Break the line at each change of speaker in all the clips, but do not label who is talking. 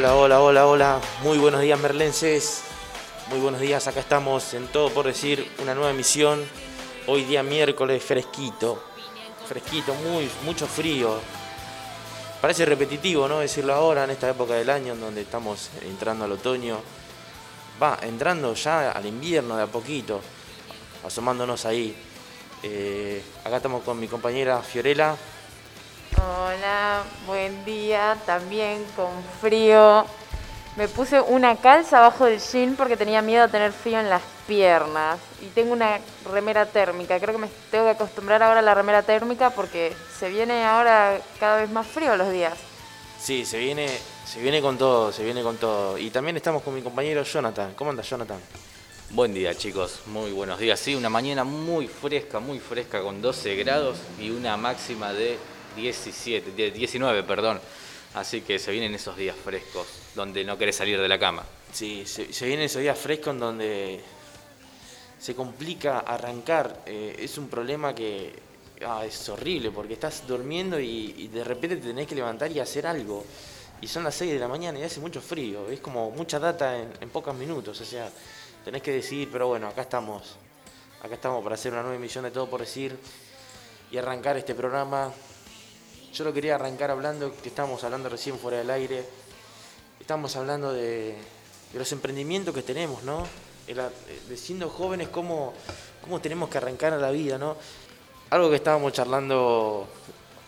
Hola, hola, hola, hola. Muy buenos días, merlenses. Muy buenos días. Acá estamos en todo por decir una nueva emisión. Hoy día miércoles, fresquito. Fresquito, muy, mucho frío. Parece repetitivo, ¿no? Decirlo ahora, en esta época del año, en donde estamos entrando al otoño. Va, entrando ya al invierno de a poquito. Asomándonos ahí. Eh, acá estamos con mi compañera Fiorella.
Hola, buen día, también con frío. Me puse una calza abajo del jean porque tenía miedo a tener frío en las piernas. Y tengo una remera térmica. Creo que me tengo que acostumbrar ahora a la remera térmica porque se viene ahora cada vez más frío los días.
Sí, se viene, se viene con todo, se viene con todo. Y también estamos con mi compañero Jonathan. ¿Cómo anda Jonathan?
Buen día chicos, muy buenos días. Sí, una mañana muy fresca, muy fresca con 12 grados y una máxima de 17, de 19, perdón. Así que se vienen esos días frescos donde no querés salir de la cama.
Sí, se, vienen esos días frescos en donde se complica arrancar. Eh, es un problema que ah, es horrible porque estás durmiendo y, de repente te tenés que levantar y hacer algo. Y son las 6 de la mañana y hace mucho frío. Es como mucha data en pocos minutos. O sea, tenés que decidir, pero bueno, acá estamos. Acá estamos para hacer una nueva emisión de Todo por Decir y arrancar este programa. Yo lo quería arrancar hablando, que estábamos hablando recién fuera del aire. Estamos hablando de, los emprendimientos que tenemos, ¿no? De siendo jóvenes, cómo, cómo tenemos que arrancar a la vida, ¿no? Algo que estábamos charlando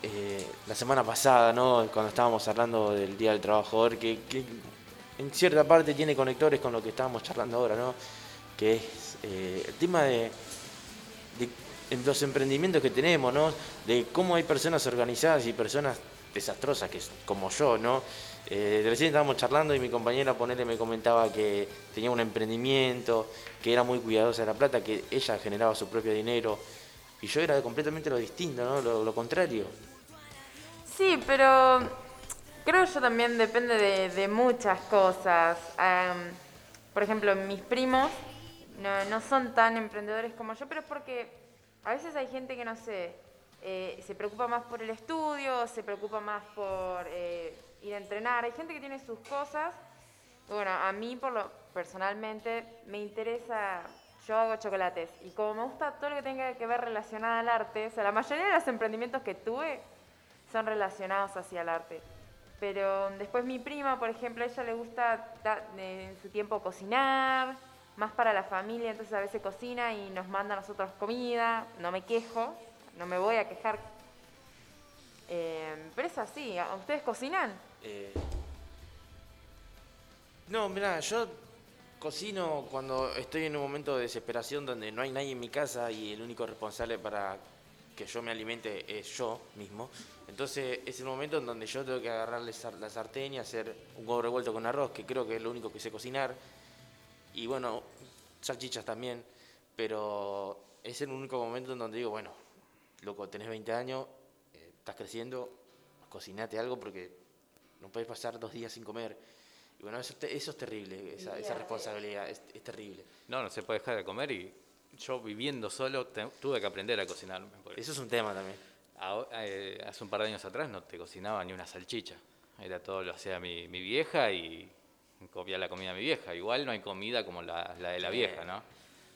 eh, la semana pasada, ¿no? Cuando estábamos hablando del Día del Trabajador, que, que en cierta parte tiene conectores con lo que estábamos charlando ahora, ¿no? Que es eh, el tema de en los emprendimientos que tenemos, ¿no? De cómo hay personas organizadas y personas desastrosas, que es como yo, ¿no? Eh, recién estábamos charlando y mi compañera Ponele me comentaba que tenía un emprendimiento, que era muy cuidadosa de la plata, que ella generaba su propio dinero. Y yo era completamente lo distinto, ¿no? Lo, contrario.
Sí, pero creo yo también depende de, muchas cosas. Por ejemplo, mis primos no, no son tan emprendedores como yo, pero es porque a veces hay gente que, no sé, eh, se preocupa más por el estudio, se preocupa más por eh, ir a entrenar. Hay gente que tiene sus cosas. Bueno, a mí por lo personalmente me interesa, yo hago chocolates y como me gusta todo lo que tenga que ver relacionado al arte, o sea, la mayoría de los emprendimientos que tuve son relacionados hacia el arte. Pero después mi prima, por ejemplo, a ella le gusta en su tiempo cocinar, más para la familia, entonces a veces cocina y nos manda a nosotros comida, no me quejo, no me voy a quejar. Eh, pero es así, ¿a- ¿ustedes cocinan?
Eh, No, mira, yo cocino cuando estoy en un momento de desesperación donde no hay nadie en mi casa y el único responsable para que yo me alimente es yo mismo. Entonces es el momento en donde yo tengo que agarrarle sar- la sartén y hacer un huevo revuelto con arroz, que creo que es lo único que sé cocinar. Y bueno, salchichas también. Pero es el único momento en donde digo, bueno, loco, tenés 20 años, eh, estás creciendo, cocinate algo porque no puedes pasar dos días sin comer. Y bueno, eso, te- eso es terrible, esa, esa responsabilidad, es, es terrible.
No, no se puede dejar de comer y yo viviendo solo te- tuve que aprender a cocinarme.
Eso es un tema también.
aho- eh, hace un par de años atrás no te cocinaba ni una salchicha. Era todo lo hacía mi, mi vieja y comía la comida de mi vieja. Igual no hay comida como la, la de la vieja, ¿no?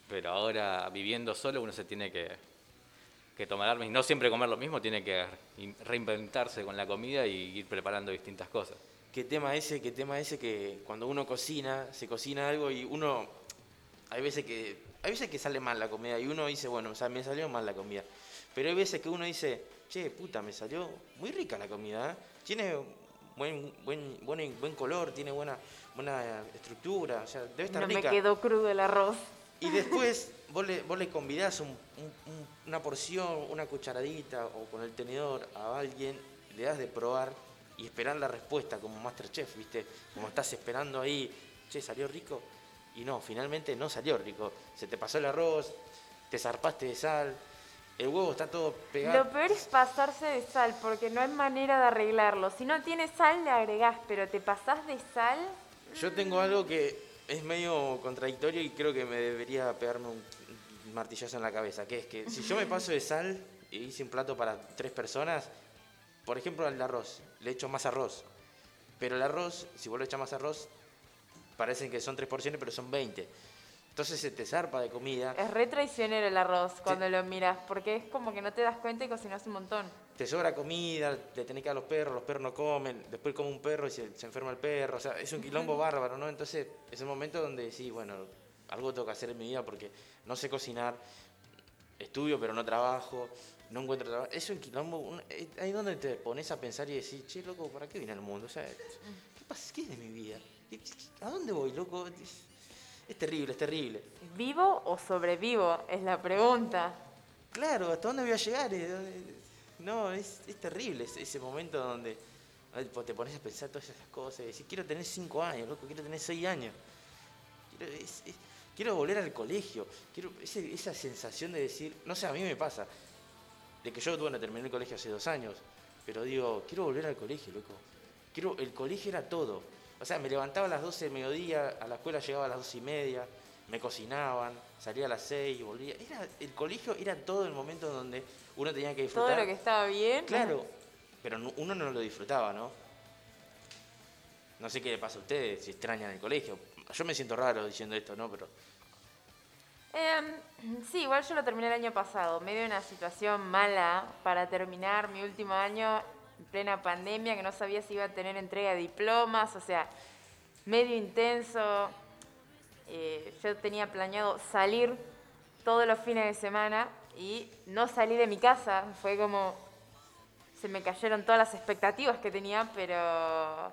Pero ahora viviendo solo uno se tiene que, que tomar armas y no siempre comer lo mismo, tiene que in- reinventarse con la comida y ir preparando distintas cosas.
¿Qué tema ese? ¿Qué tema ese que cuando uno cocina, se cocina algo y uno hay veces que hay veces que sale mal la comida y uno dice, bueno, o sea, me salió mal la comida. Pero hay veces que uno dice, che, puta, me salió muy rica la comida, ¿eh? Tiene buen, buen, buen, buen color, tiene buena, buena estructura, o sea, debe estar
No me
rica.
quedó crudo el arroz.
Y después vos le, vos le convidás un- un- una porción, una cucharadita o con el tenedor a alguien, le das de probar y esperar la respuesta como Masterchef, ¿viste? Como estás esperando ahí, che, ¿salió rico? Y no, finalmente no salió rico. Se te pasó el arroz, te zarpaste de sal, el huevo está todo pegado.
Lo peor es pasarse de sal, porque no hay manera de arreglarlo. Si no tienes sal, le agregás, pero te pasás de sal.
Yo tengo algo que es medio contradictorio y creo que me debería pegarme un martillazo en la cabeza, que es que si yo me paso de sal y hice un plato para tres personas, por ejemplo al arroz, le echo más arroz, pero el arroz, si vos le echas más arroz, parecen que son tres porciones, pero son 20. Entonces se te zarpa de comida,
Es re traicionero el arroz cuando lo miras, porque es como que no te das cuenta y cocinas un montón.
te sobra comida, le tenés que dar a los perros, los perros no comen, después come un perro y se, se enferma el perro, o sea, es un quilombo bárbaro, ¿no? Entonces es el momento donde sí, bueno, algo tengo que hacer en mi vida porque no sé cocinar, estudio pero no trabajo, no encuentro trabajo. Es un quilombo, un- eh, ahí donde te pones a pensar y decís, che, loco, ¿para qué vine al mundo? O sea, ¿qué pasa? ¿Qué es de mi vida? ¿Qué- qué- ¿A dónde voy, loco? Es, terrible, es terrible.
¿Vivo o sobrevivo? Es la pregunta.
Claro, ¿hasta dónde voy a llegar? Eh, ¿dónde- No, es, es terrible ese, momento donde te pones a pensar todas esas cosas y decís, quiero tener cinco años, loco, quiero tener seis años. Quiero, es- es- quiero volver al colegio. Quiero ese- esa sensación de decir, no sé, a mí me pasa, de que yo, bueno, terminé el colegio hace dos años, pero digo, quiero volver al colegio, loco. Quiero, el colegio era todo. O sea, me levantaba a las 12 del mediodía, a la escuela llegaba a las 12 y media, me cocinaban, salía a las 6 y volvía. Era, el colegio era todo el momento donde uno tenía que disfrutar.
Todo lo que estaba bien.
Claro, pero no- uno no lo disfrutaba, ¿no? No sé qué le pasa a ustedes, si extrañan el colegio. Yo me siento raro diciendo esto, ¿no? Pero
Em, sí, igual yo lo terminé el año pasado, medio de una situación mala para terminar mi último año en plena pandemia, que no sabía si iba a tener entrega de diplomas, o sea, medio intenso. Eh, yo tenía planeado salir todos los fines de semana y no salí de mi casa, fue como se me cayeron todas las expectativas que tenía, pero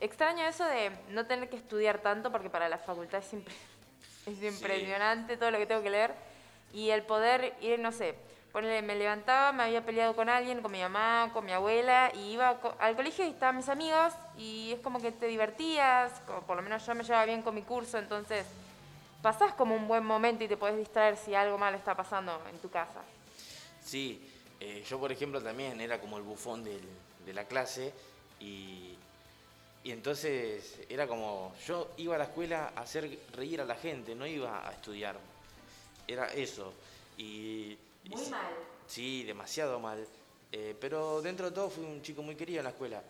extraño eso de no tener que estudiar tanto porque para la facultad es es impresionante todo lo que tengo que leer. Y el poder ir, no sé, ponele, me levantaba, me había peleado con alguien, con mi mamá, con mi abuela y iba al colegio y estaban mis amigos y es como que te divertías, o por lo menos yo me llevaba bien con mi curso, entonces pasás como un buen momento y te podés distraer si algo malo está pasando en tu casa.
sí, eh, yo por ejemplo también era como el bufón de la clase y, y entonces era como, yo iba a la escuela a hacer reír a la gente, no iba a estudiar. Era eso. Y, y sí-
mal.
Sí, demasiado mal. Eh, pero dentro de todo fui un chico muy querido en la escuela.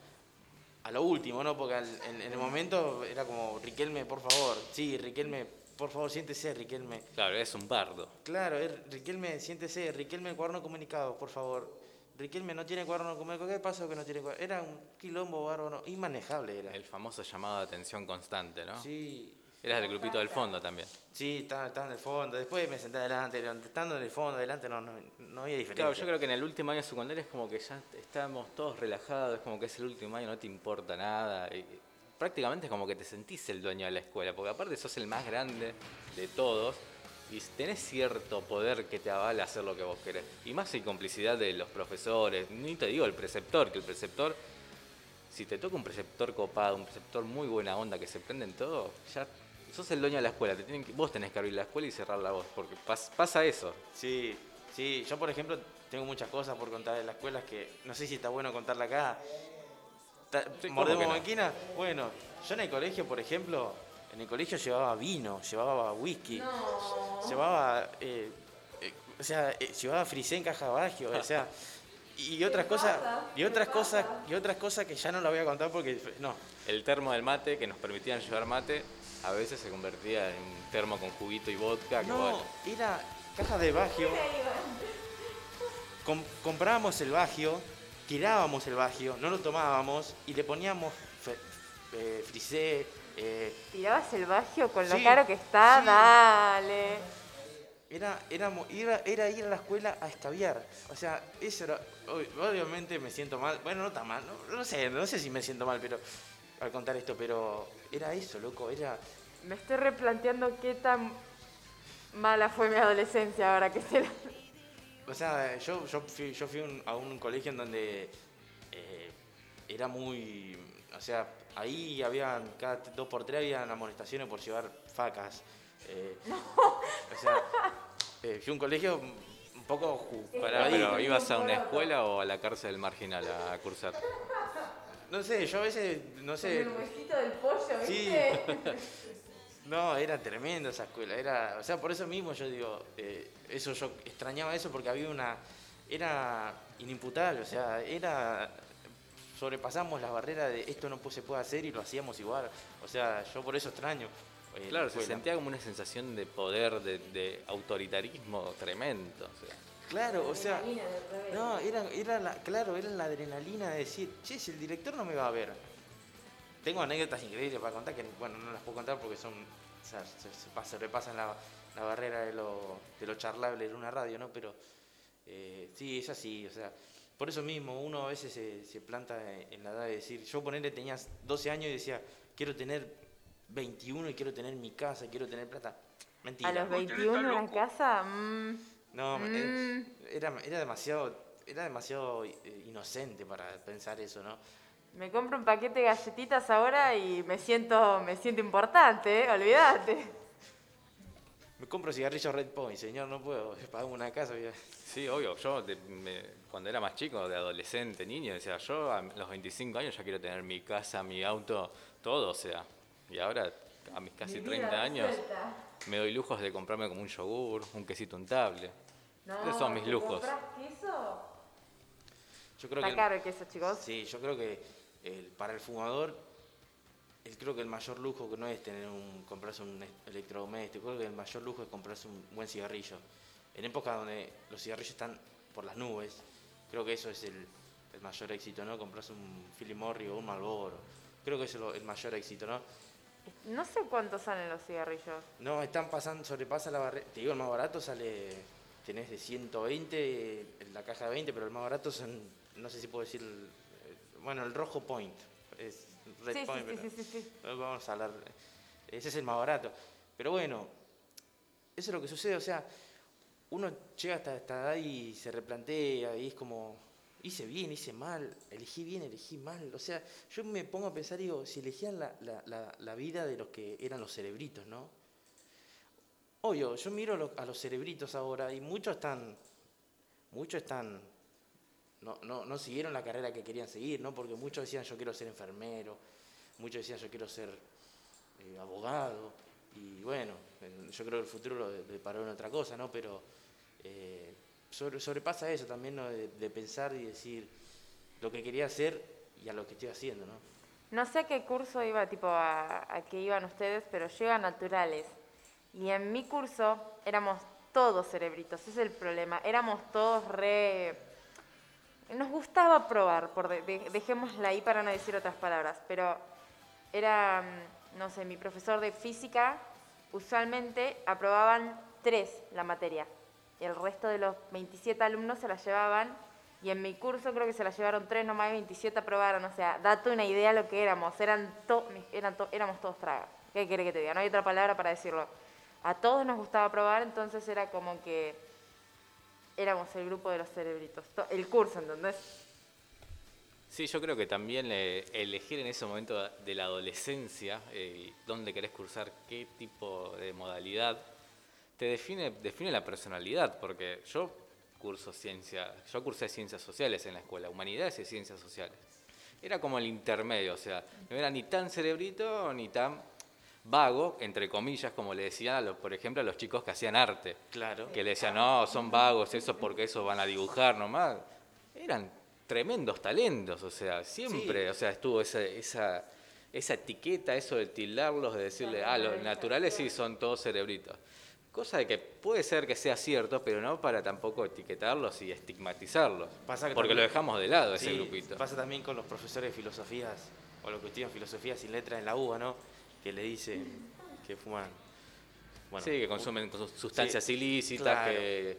A lo último, ¿no? Porque al- en, en el momento era como, Riquelme, por favor. Sí, Riquelme, por favor, siéntese, Riquelme.
Claro, es un bardo.
Claro, es, Riquelme, siéntese. Riquelme, cuaderno comunicado, por favor. Riquelme no tiene cuaderno comunicado. ¿Qué pasó que no tiene cuaderno? Era un quilombo bárbaro, inmanejable era.
El famoso llamado de atención constante, ¿no?
Sí,
Eras del grupito del fondo también.
sí, estaba, estaba en el fondo. Después me senté adelante. Estando en el fondo, adelante, no, no, no había diferencia.
Claro, yo creo que en el último año secundario es como que ya estamos todos relajados, es como que es el último año, no te importa nada. y prácticamente es como que te sentís el dueño de la escuela, porque aparte sos el más grande de todos y tenés cierto poder que te avala hacer lo que vos querés. Y más sin complicidad de los profesores, ni te digo el preceptor, que el preceptor, si te toca un preceptor copado, un preceptor muy buena onda que se prende en todo, ya sos el dueño de la escuela, te tienen que, vos tenés que abrir la escuela y cerrarla vos, porque pas- pasa eso.
Sí, sí, yo por ejemplo tengo muchas cosas por contar de la escuela que no sé si está bueno contarla acá.
Sí, ¿cómo
¿Mordemos
no?
máquina? Bueno, yo en el colegio, por ejemplo, en el colegio llevaba vino, llevaba whisky, llevaba, eh, eh, o sea, eh, llevaba frisé en caja bagio, o sea, y otras cosas, y otras cosas, y otras cosas que ya no la voy a contar porque no,
El termo del mate que nos permitían llevar mate a veces se convertía en un termo con juguito y vodka. Que
No,
bueno,
era caja de bagio. Com- comprábamos el bagio, tirábamos el bagio, no lo tomábamos y le poníamos eh, frisé. eh,
¿Tirabas el bagio con lo
Sí,
caro que está?
sí.
Dale.
era, éramos- era, era ir a la escuela a escabiar. O sea, eso era. ob- Obviamente me siento mal. Bueno, no tan mal. No, no sé, no sé si me siento mal, pero al contar esto, pero era eso, loco. Era.
Me estoy replanteando qué tan mala fue mi adolescencia ahora que se la...
O sea, yo, yo fui, yo fui un- a un colegio en donde eh, era muy. O sea, ahí habían, cada dos por tres habían amonestaciones por llevar facas. Eh, O sea, eh, fui a un colegio un poco ahí.
pero ¿ibas a una escuela o a la cárcel marginal a cursar?
No sé, yo a veces, no sé.
huesito del pollo,
Sí. No, era tremendo esa escuela. Era, o sea, por eso mismo yo digo, eh, eso yo extrañaba eso porque había una, era inimputable, o sea, era sobrepasamos la barrera de esto no se puede hacer y lo hacíamos igual. O sea, yo por eso extraño. eh, la
Claro, se sentía como una sensación de poder, de, de autoritarismo tremendo. o sea.
Claro, o sea, no, era, era la, claro, era la adrenalina de decir, che, si el director no me va a ver. Tengo anécdotas increíbles para contar que, bueno, no las puedo contar porque son, o sea, se, se pas- sobrepasan la, la barrera de lo, de lo charlable en una radio, ¿no? Pero eh, sí, es así, o sea, por eso mismo uno a veces se, se planta en, la edad de decir, yo ponerle tenía 12 años y decía, quiero tener 21 y quiero tener mi casa, quiero tener plata. Mentira.
A los 21 en casa, mm,
No,
Mm.
eh, era, era demasiado, era demasiado eh, inocente para pensar eso, ¿no?
me compro un paquete de galletitas ahora y me siento, me siento importante, ¿eh? olvídate.
Me compro cigarrillos Red Point, señor, no puedo pagar una casa. voy a-
Sí, obvio. Yo de- me- cuando era más chico, de adolescente, niño, decía, yo a los 25 años ya quiero tener mi casa, mi auto, todo, o sea. Y ahora, a mis casi 30 años, me doy lujos de comprarme como un yogur, un quesito untable. Esos son mis lujos.
queso?
Yo creo
Está
que
caro el queso, chicos.
sí, yo creo que el- para el fumador, el- creo que el mayor lujo que no es tener un comprarse un electrodoméstico, creo que el mayor lujo es comprarse un buen cigarrillo. En épocas donde los cigarrillos están por las nubes, creo que eso es el, el mayor éxito, ¿no? Comprarse un Philip Morris o un Marlboro. Creo que eso es lo- el mayor éxito, ¿no?
No sé cuántos salen los cigarrillos.
No, están pasando, sobrepasa la barrera. Te digo, el más barato sale, tenés de 120, en la caja de 20, pero el más barato son, no sé si puedo decir, el- bueno, el rojo point, es red
Sí,
point,
sí,
pero
sí, sí, sí.
vamos a hablar, ese es el más barato. Pero bueno, eso es lo que sucede, o sea, uno llega hasta esta edad y se replantea y es como, hice bien, hice mal, elegí bien, elegí mal. O sea, yo me pongo a pensar digo, si elegían la, la- la- vida de los que eran los cerebritos, ¿no? Obvio, yo miro a los cerebritos ahora y muchos están, muchos están, no, no, no siguieron la carrera que querían seguir, ¿no? Porque muchos decían yo quiero ser enfermero, muchos decían yo quiero ser eh, abogado, y bueno, yo creo que el futuro lo de- deparó en otra cosa, ¿no? Pero eh, sobre- sobrepasa eso también, ¿no? De, pensar y decir lo que quería hacer y a lo que estoy haciendo, ¿no?
No sé a qué curso iba, tipo, a, a qué iban ustedes, pero yo iba a naturales. Y en mi curso éramos todos cerebritos, es el problema. Éramos todos re... Nos gustaba probar, por de- de- dejémosla ahí para no decir otras palabras, pero era, mm, no sé, mi profesor de física, usualmente aprobaban tres la materia. El resto de los 27 alumnos se la llevaban. Y en mi curso creo que se la llevaron tres nomás y 27 aprobaron. O sea, date una idea lo que éramos. Eran eran to- éramos todos tragas. ¿Qué quiere que te diga? No hay otra palabra para decirlo. A todos nos gustaba probar, entonces era como que éramos el grupo de los cerebritos. To- El curso, ¿entendés?
Sí, yo creo que también eh, elegir en ese momento de la adolescencia eh, dónde querés cursar, qué tipo de modalidad, te define, define la personalidad, porque yo curso ciencia, yo cursé ciencias sociales en la escuela, humanidades y ciencias sociales. Era como el intermedio, o sea, no era ni tan cerebrito ni tan vago, entre comillas, como le decían, a los, por ejemplo, a los chicos que hacían arte
Claro.
que le decían, no, son vagos, eso porque eso van a dibujar nomás. Eran tremendos talentos, o sea, siempre,
Sí.
o sea, estuvo esa, esa, esa etiqueta, eso de tildarlos, de decirle, ah, los naturales sí son todos cerebritos. Cosa de que puede ser que sea cierto, pero no para tampoco etiquetarlos y estigmatizarlos.
Pasa que
porque
también-
lo dejamos de lado ese
Sí,
grupito.
Pasa también con los profesores de filosofías, o los que estudian filosofía sin letras en la UBA, ¿no? Que le dicen que fuman. bueno,
sí, que consumen sustancias
Sí,
ilícitas,
claro.
que,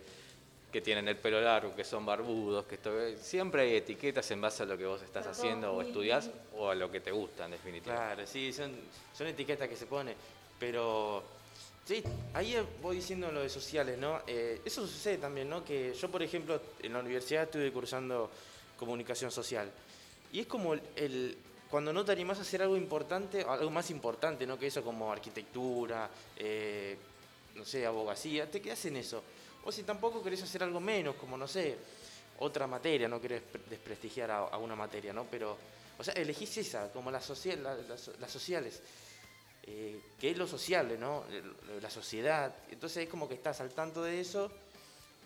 que tienen el pelo largo, que son barbudos, que esto, siempre hay etiquetas en base a lo que vos estás haciendo o estudiás o a lo que te gusta en definitiva.
Claro, sí, son, son etiquetas que se ponen, pero sí, ahí voy diciendo lo de sociales, ¿no? Eh, eso sucede también, ¿no? Que yo, por ejemplo, en la universidad estuve cursando comunicación social Y es como el, cuando no te animás a hacer algo importante, algo más importante, ¿no? Que eso como arquitectura, eh, no sé, abogacía, te quedas en eso. O si tampoco querés hacer algo menos, como no sé, otra materia, no querés pre- desprestigiar a, una materia, ¿no? Pero, o sea, elegís esa, como las, social, la- las sociales, eh, que es lo sociable, ¿no? El- La sociedad. Entonces es como que estás al tanto de eso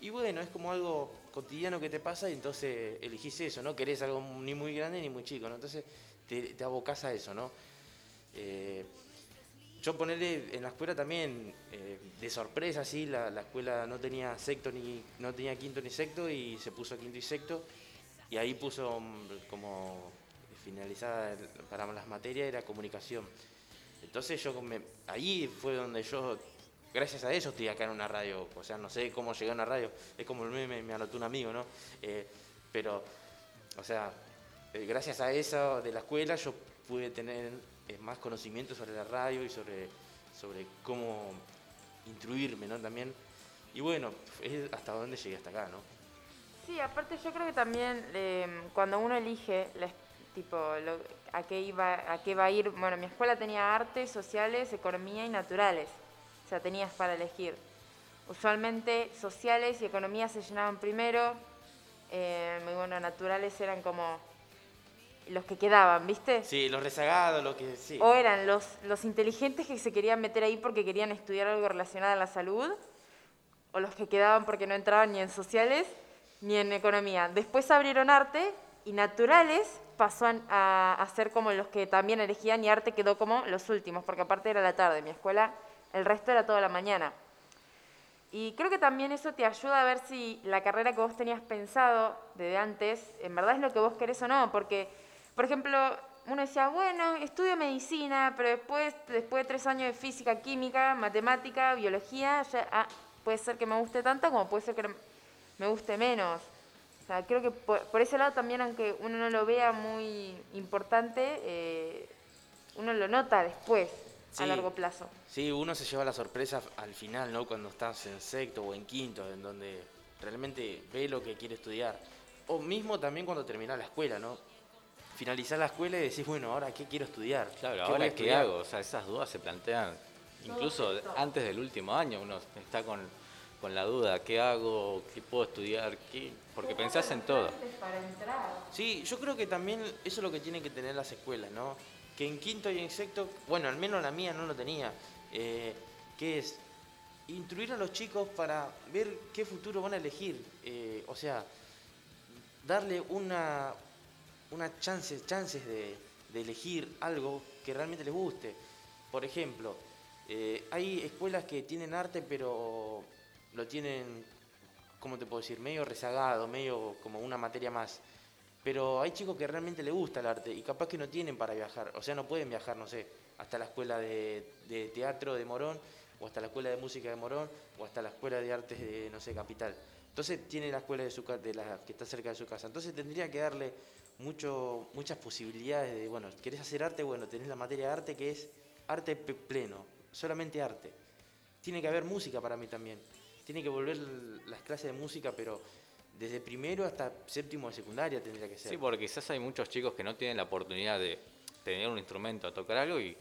y bueno, es como algo cotidiano que te pasa y entonces elegís eso, ¿no? Querés algo ni muy grande ni muy chico. Entonces te, te abocás a eso, ¿no? Eh, yo ponerle en la escuela también, eh, de sorpresa, sí, la, la escuela no tenía sexto ni, no tenía quinto ni sexto y se puso quinto y sexto y ahí puso mm, como finalizada para las materias era comunicación. Entonces yo me- ahí fue donde yo, gracias a eso estoy acá en una radio, o sea, no sé cómo llegué a una radio, es como meme, me anotó un amigo, ¿no? Eh, pero, o sea, eh, gracias a eso de la escuela yo pude tener eh, más conocimiento sobre la radio y sobre, sobre cómo instruirme, ¿no? También. Y bueno, es hasta dónde llegué hasta acá, ¿no?
Sí, aparte yo creo que también eh, cuando uno elige la tipo lo- a qué iba a qué va a ir, bueno, mi escuela tenía artes, sociales, economía y naturales. O sea, tenías para elegir. Usualmente sociales y economía se llenaban primero. eh, bueno, naturales eran como los que quedaban, ¿viste?
Sí, los rezagados, lo que sí.
O eran los, los inteligentes que se querían meter ahí porque querían estudiar algo relacionado a la salud, o los que quedaban porque no entraban ni en sociales ni en economía. Después abrieron arte y naturales pasó a, ser como los que también elegían y arte quedó como los últimos, porque aparte era la tarde, mi escuela, el resto era toda la mañana. Y creo que también eso te ayuda a ver si la carrera que vos tenías pensado desde antes, en verdad es lo que vos querés o no. Porque, por ejemplo, uno decía, bueno, estudio medicina, pero después, después de tres años de física, química, matemática, biología, ya, ah, puede ser que me guste tanto como puede ser que me guste menos. O sea, creo que por, por ese lado también, aunque uno no lo vea muy importante, eh, uno lo nota después, a largo plazo.
Sí, uno se lleva la sorpresa al final, ¿no? Cuando estás en sexto o en quinto, en donde realmente ve lo que quiere estudiar. O mismo también cuando termina la escuela, ¿no? Finalizar la escuela y decís, bueno, ahora qué quiero estudiar.
Claro,
¿Qué voy a
ahora qué
estudiar?
hago, o sea, esas dudas se plantean incluso antes del último año, uno está con, con la duda, ¿qué hago? ¿Qué puedo estudiar? ¿Qué? Porque pensás en todo.
Sí, yo creo que también eso es lo que tienen que tener las escuelas, ¿no? Que en quinto y en sexto, bueno, al menos la mía no lo tenía, eh, que es instruir a los chicos para ver qué futuro van a elegir. eh, o sea, darle una, una chances, chances de, de elegir algo que realmente les guste. Por ejemplo, eh, hay escuelas que tienen arte, pero lo tienen, ¿cómo te puedo decir? Medio rezagado, medio como una materia más. Pero hay chicos que realmente les gusta el arte y capaz que no tienen para viajar. O sea, no pueden viajar, no sé, hasta la escuela de, teatro de Morón, o hasta la escuela de música de Morón, o hasta la escuela de artes de, no sé, Capital. Entonces tiene la escuela de su, de la, que está cerca de su casa. Entonces tendría que darle mucho, muchas posibilidades de, bueno, ¿querés hacer arte? Bueno, tenés la materia de arte que es arte pleno, solamente arte. Tiene que haber música para mí también. Tiene que volver las clases de música, pero desde primero hasta séptimo de secundaria tendría que ser.
Sí, porque quizás hay muchos chicos que no tienen la oportunidad de tener un instrumento, tocar algo y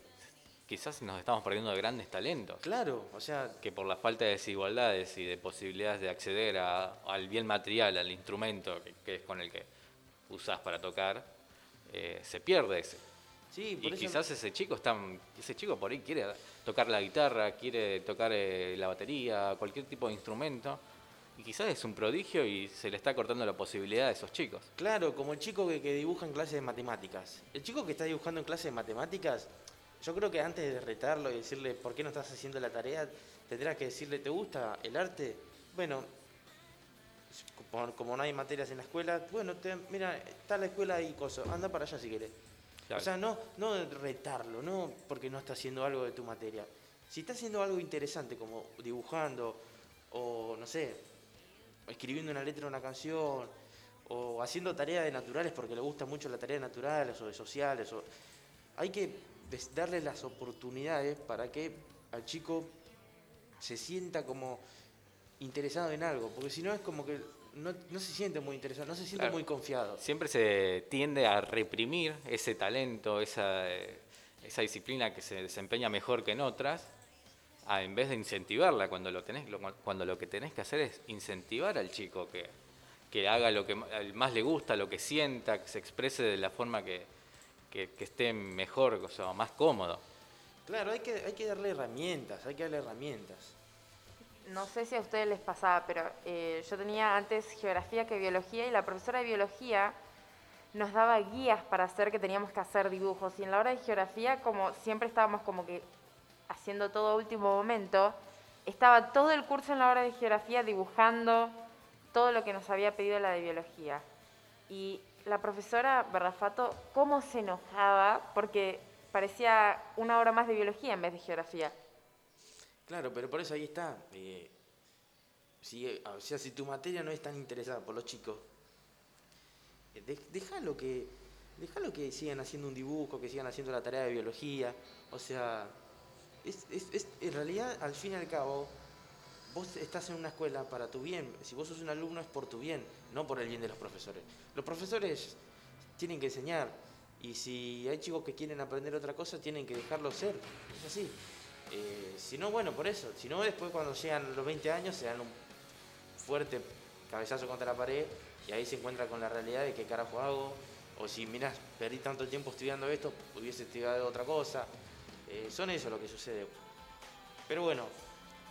quizás nos estamos perdiendo de grandes talentos.
Claro, o sea,
Que por la falta de desigualdades y de posibilidades de acceder a- al bien material, al instrumento que, que es con el que usás para tocar, eh, se pierde ese.
Sí, por
Y
eso-
quizás ese chico está, ese chico por ahí quiere tocar la guitarra, quiere tocar eh, la batería, cualquier tipo de instrumento, y quizás es un prodigio y se le está cortando la posibilidad a esos chicos.
Claro, como el chico que, que dibuja en clase de matemáticas. El chico que está dibujando en clase de matemáticas, yo creo que antes de retarlo y decirle por qué no estás haciendo la tarea, tendrás que decirle, ¿te gusta el arte? Bueno, como, como no hay materias en la escuela, bueno, te- mira, está la escuela y cosas, anda para allá si querés. O sea, no, no retarlo, no porque no está haciendo algo de tu materia. Si está haciendo algo interesante como dibujando o, no sé, escribiendo una letra de una canción o haciendo tareas de naturales porque le gusta mucho la tarea de naturales o de sociales. O... Hay que darle las oportunidades para que al chico se sienta como interesado en algo, porque si no es como que no, no se siente muy interesado, no se siente
Claro.
muy confiado.
Siempre se tiende a reprimir ese talento, esa, eh, esa disciplina que se desempeña mejor que en otras, a, en vez de incentivarla cuando lo tenés, lo- cuando lo que tenés que hacer es incentivar al chico que, que haga lo que más le gusta, lo que sienta, que se exprese de la forma que, que, que esté mejor, o sea, más cómodo.
Claro, hay que, hay que darle herramientas, hay que darle herramientas.
No sé si a ustedes les pasaba, pero eh, yo tenía antes geografía que biología y la profesora de biología nos daba guías para hacer que teníamos que hacer dibujos. Y en la hora de geografía, como siempre estábamos como que haciendo todo último momento, estaba todo el curso en la hora de geografía dibujando todo lo que nos había pedido la de biología. Y la profesora Berrafato, ¿cómo se enojaba? Porque parecía una hora más de biología en vez de geografía.
Claro, pero por eso ahí está. eh, si, eh, o sea, si tu materia no es tan interesada por los chicos, eh, de- déjalo que, déjalo que sigan haciendo un dibujo, que sigan haciendo la tarea de biología. O sea, en realidad, al fin y al cabo, vos estás en una escuela para tu bien. Si vos sos un alumno es por tu bien, no por el bien de los profesores. Los profesores tienen que enseñar. Y si hay chicos que quieren aprender otra cosa, tienen que dejarlo ser. Es así. Eh, si no, bueno, por eso. Si no, después cuando llegan los 20 años se dan un fuerte cabezazo contra la pared y ahí se encuentra con la realidad de qué carajo hago. O si miras, perdí tanto tiempo estudiando esto, hubiese estudiado otra cosa. Eh, son eso lo que sucede. Pero bueno,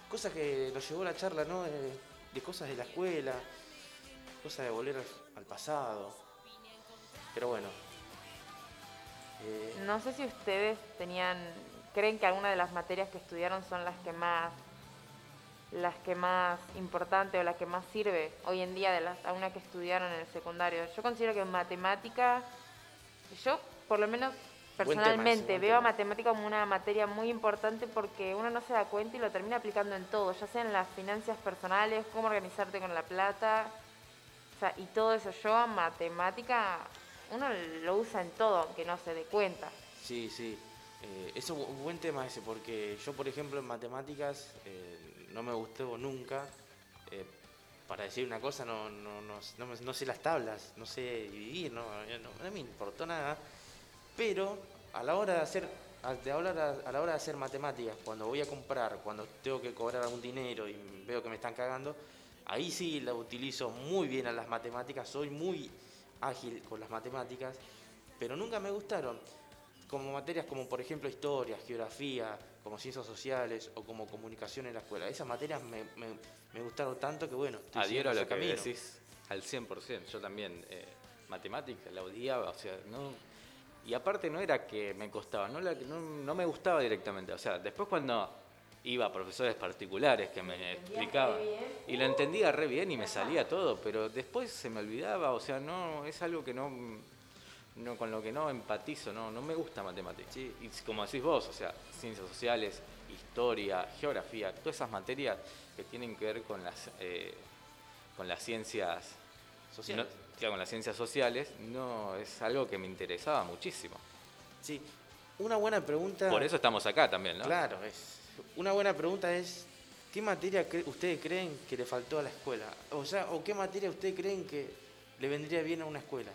cosas que nos llevó la charla, ¿no? De, cosas de la escuela, cosas de volver al, al pasado. Pero bueno. Eh,
No sé si ustedes tenían, creen que alguna de las materias que estudiaron son las que más, las que más importante o las que más sirve hoy en día de las a una que estudiaron en el secundario. Yo considero que matemática, yo por lo menos
tema
personalmente veo a matemática como una materia muy importante porque uno no se da cuenta y lo termina aplicando en todo, ya sea en las finanzas personales, cómo organizarte con la plata, o sea, y todo eso yo, matemática, uno lo usa en todo, aunque no se dé cuenta.
Sí, sí. Eh, es un buen tema ese, porque yo, por ejemplo, en matemáticas eh, no me gustó nunca. Eh, para decir una cosa, no, no, no, no sé las tablas, no sé dividir, no, no, me importó nada. Pero a la hora de hacer, de hablar a la hora de hacer matemáticas, cuando voy a comprar, cuando tengo que cobrar algún dinero y veo que me están cagando, ahí sí la utilizo muy bien a las matemáticas, soy muy ágil con las matemáticas, pero nunca me gustaron como materias como por ejemplo historia, geografía, como ciencias sociales o como comunicación en la escuela. Esas materias me, me- me gustaron tanto que bueno, estoy
Adhiero a lo
ese
que
camino.
decís al 100%. Yo también, eh, matemática, la odiaba, o sea, no... Y aparte no era que me costaba, no, la, no, no me gustaba directamente. O sea, después cuando iba a profesores particulares que me explicaban y lo entendía re bien y me salía todo, pero después se me olvidaba, o sea, no es algo que no, no con lo que no empatizo, no, no me gusta matemáticas. Y como decís vos, o sea, ciencias sociales, historia, geografía, todas esas materias que tienen que ver con las eh, con las ciencias
Sociales.
no- claro, con las ciencias sociales, no es algo que me interesaba muchísimo.
Sí, una buena pregunta.
Por eso estamos acá también, ¿no?
Claro, es. Una buena pregunta es, ¿qué materia cre- ustedes creen que le faltó a la escuela? O sea, ¿o qué materia ustedes creen que le vendría bien a una escuela?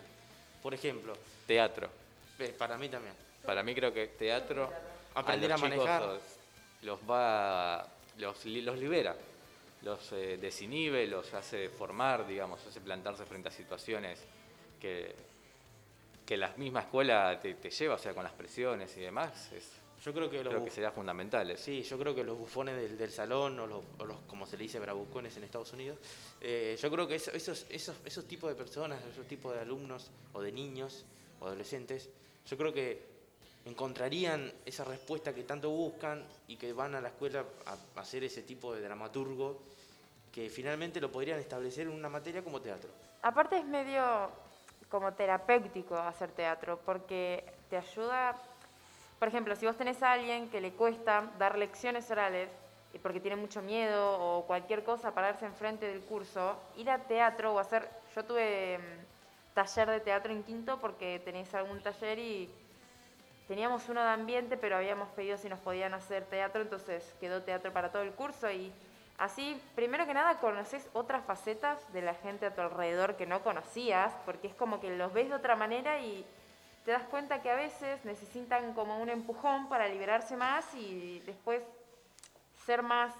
Por ejemplo,
Teatro.
eh, para mí también.
Para mí creo que teatro
Aprender
los
a manejar.
Los, los va los, los libera, los eh, desinhibe, los hace formar, digamos, hace plantarse frente a situaciones que, que la misma escuela te, te lleva, o sea, con las presiones y demás, es,
Yo creo que los
creo que será fundamental. eso.
Sí, yo creo que los bufones del, del salón, o los, o los, como se le dice, bravucones en Estados Unidos, eh, yo creo que eso- esos, esos, esos tipos de personas, esos tipos de alumnos, o de niños, o adolescentes, yo creo que encontrarían esa respuesta que tanto buscan y que van a la escuela a, a hacer ese tipo de dramaturgo que finalmente lo podrían establecer en una materia como teatro.
Aparte es medio como terapéutico hacer teatro, porque te ayuda, por ejemplo, si vos tenés a alguien que le cuesta dar lecciones orales, porque tiene mucho miedo o cualquier cosa, pararse enfrente del curso, ir a teatro o hacer, yo tuve mm, taller de teatro en quinto porque tenés algún taller y teníamos uno de ambiente, pero habíamos pedido si nos podían hacer teatro, entonces quedó teatro para todo el curso y Así, primero que nada, conoces otras facetas de la gente a tu alrededor que no conocías, porque es como que los ves de otra manera y te das cuenta que a veces necesitan como un empujón para liberarse más y después ser más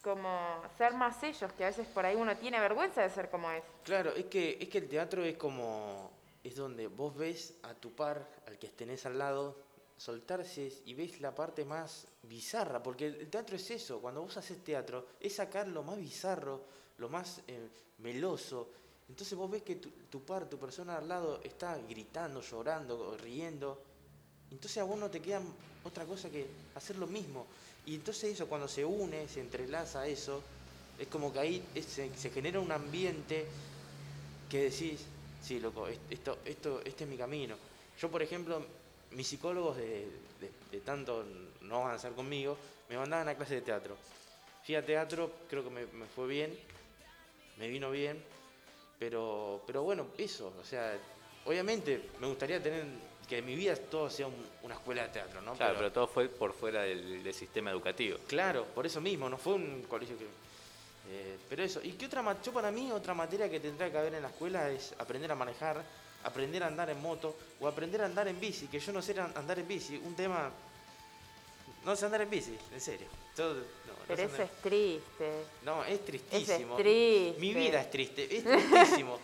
como ser más ellos, que a veces por ahí uno tiene vergüenza de ser como es.
Claro, es que, es que el teatro es como, es donde vos ves a tu par, al que tenés al lado, soltarse y ves la parte más bizarra, porque el teatro es eso, cuando vos haces teatro, es sacar lo más bizarro, lo más eh, meloso. Entonces vos ves que tu, tu par, tu persona al lado está gritando, llorando, riendo. Entonces a vos no te queda otra cosa que hacer lo mismo. Y entonces eso, cuando se une, se entrelaza eso, es como que ahí se, se genera un ambiente que decís, sí, loco, es- esto, esto, este es mi camino. Yo, por ejemplo, mis psicólogos de, de- de tanto no avanzar conmigo, me mandaban a clase de teatro. Fui a teatro, creo que me, me fue bien, me vino bien, pero, pero bueno, eso, o sea, obviamente me gustaría tener que mi vida todo sea un- una escuela de teatro, ¿no?
Claro, pero todo fue por fuera del, del sistema educativo.
Claro, por eso mismo, no fue un colegio que... eh, pero eso, ¿y qué otra Yo para mí otra materia que tendría que haber en la escuela es aprender a manejar, aprender a andar en moto o aprender a andar en bici, que yo no sé an- andar en bici, un tema... No sé andar en bici, en serio. No,
Pero eso es triste.
No, es tristísimo.
triste.
Mi vida es triste, es tristísimo.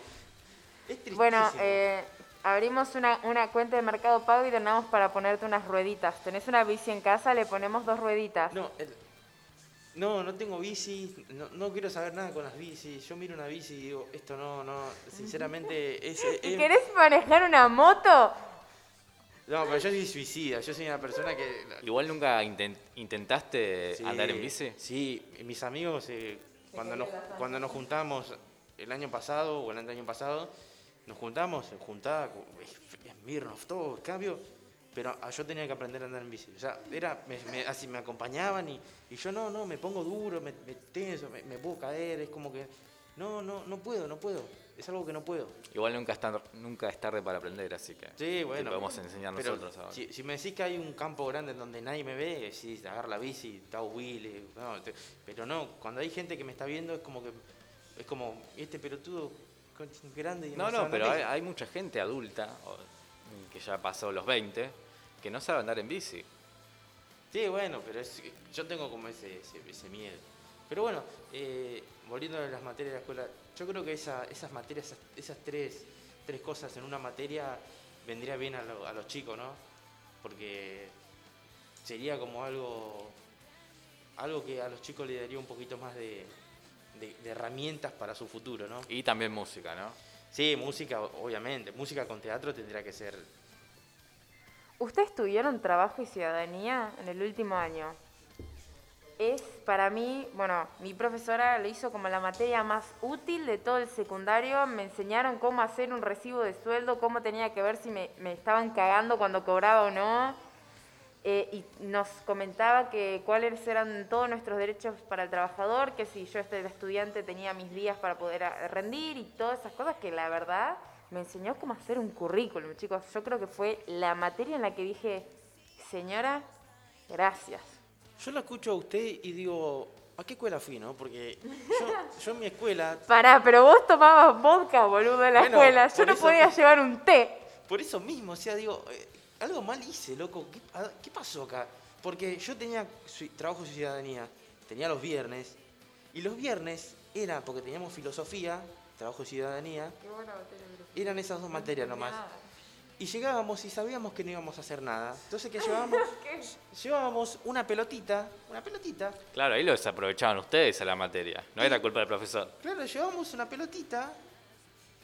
es tristísimo.
Bueno, eh, abrimos una, una cuenta de Mercado Pago y donamos para ponerte unas rueditas. ¿Tenés una bici en casa? Le ponemos dos rueditas.
No, el- no, no tengo bici, no, no quiero saber nada con las bicis. Yo miro una bici y digo, esto no, no, sinceramente es...
¿Y
es-
querés manejar una moto?
No, pero yo soy suicida, yo soy una persona que...
Igual nunca inten- intentaste
Sí,
andar en bici.
Sí, mis amigos, eh, cuando, nos, cuando nos juntamos el año pasado o el año pasado, nos juntamos, eh, Smirnoff, todo, cambio, pero ah, yo tenía que aprender a andar en bici. O sea, era, me, me- así me acompañaban y, y yo no, no, me pongo duro, me, me tenso, me puedo caer, es como que, no, no, no puedo, no puedo, es algo que no puedo.
Igual nunca es, tar- nunca es tarde para aprender, así que
Sí, bueno.
te podemos enseñar
pero
nosotros ahora.
Si, si me decís que hay un campo grande en donde nadie me ve, sí, agarra la bici, está Willy, no, te- pero no, cuando hay gente que me está viendo es como que, es como, este pelotudo grande y
No, no,
andar
pero hay,
bici".
hay mucha gente adulta que ya pasó los 20 que no sabe andar en bici.
Sí, bueno, pero es- yo tengo como ese, ese, ese miedo. Pero bueno, eh, volviendo a las materias de la escuela, yo creo que esa, esas materias, esas, esas tres, tres cosas en una materia vendría bien a, lo- a los chicos, ¿no? Porque sería como algo, algo que a los chicos le daría un poquito más de, de- de herramientas para su futuro, ¿no?
Y también música, ¿no?
Sí, música, obviamente, música con teatro tendría que ser...
¿Ustedes tuvieron trabajo y ciudadanía en el último año? Es para mí, bueno, mi profesora lo hizo como la materia más útil de todo el secundario. Me enseñaron cómo hacer un recibo de sueldo, cómo tenía que ver si me, me estaban cagando cuando cobraba o no. Eh, y nos comentaba que cuáles eran todos nuestros derechos para el trabajador, que si yo este estudiante tenía mis días para poder a- rendir y todas esas cosas que la verdad me enseñó cómo hacer un currículum, chicos. Yo creo que fue la materia en la que dije, señora, gracias.
Yo lo escucho a usted y digo, ¿a qué escuela fui, no? Porque yo, yo en mi escuela
Pará, pero vos tomabas vodka, boludo, en la
Bueno,
escuela. Yo no
eso-
podía llevar un té.
Por eso mismo, o sea, digo, eh, algo mal hice, loco. ¿Qué, a- qué pasó acá? Porque yo tenía trabajo de ciudadanía, tenía los viernes, y los viernes era, porque teníamos filosofía, trabajo de ciudadanía, eran esas dos materias nomás. Y llegábamos y sabíamos que no íbamos a hacer nada. Entonces, ¿qué llevábamos? llevábamos una pelotita, una pelotita,
Claro, ahí lo desaprovechaban ustedes a la materia. No era culpa del profesor.
Claro, llevamos una pelotita.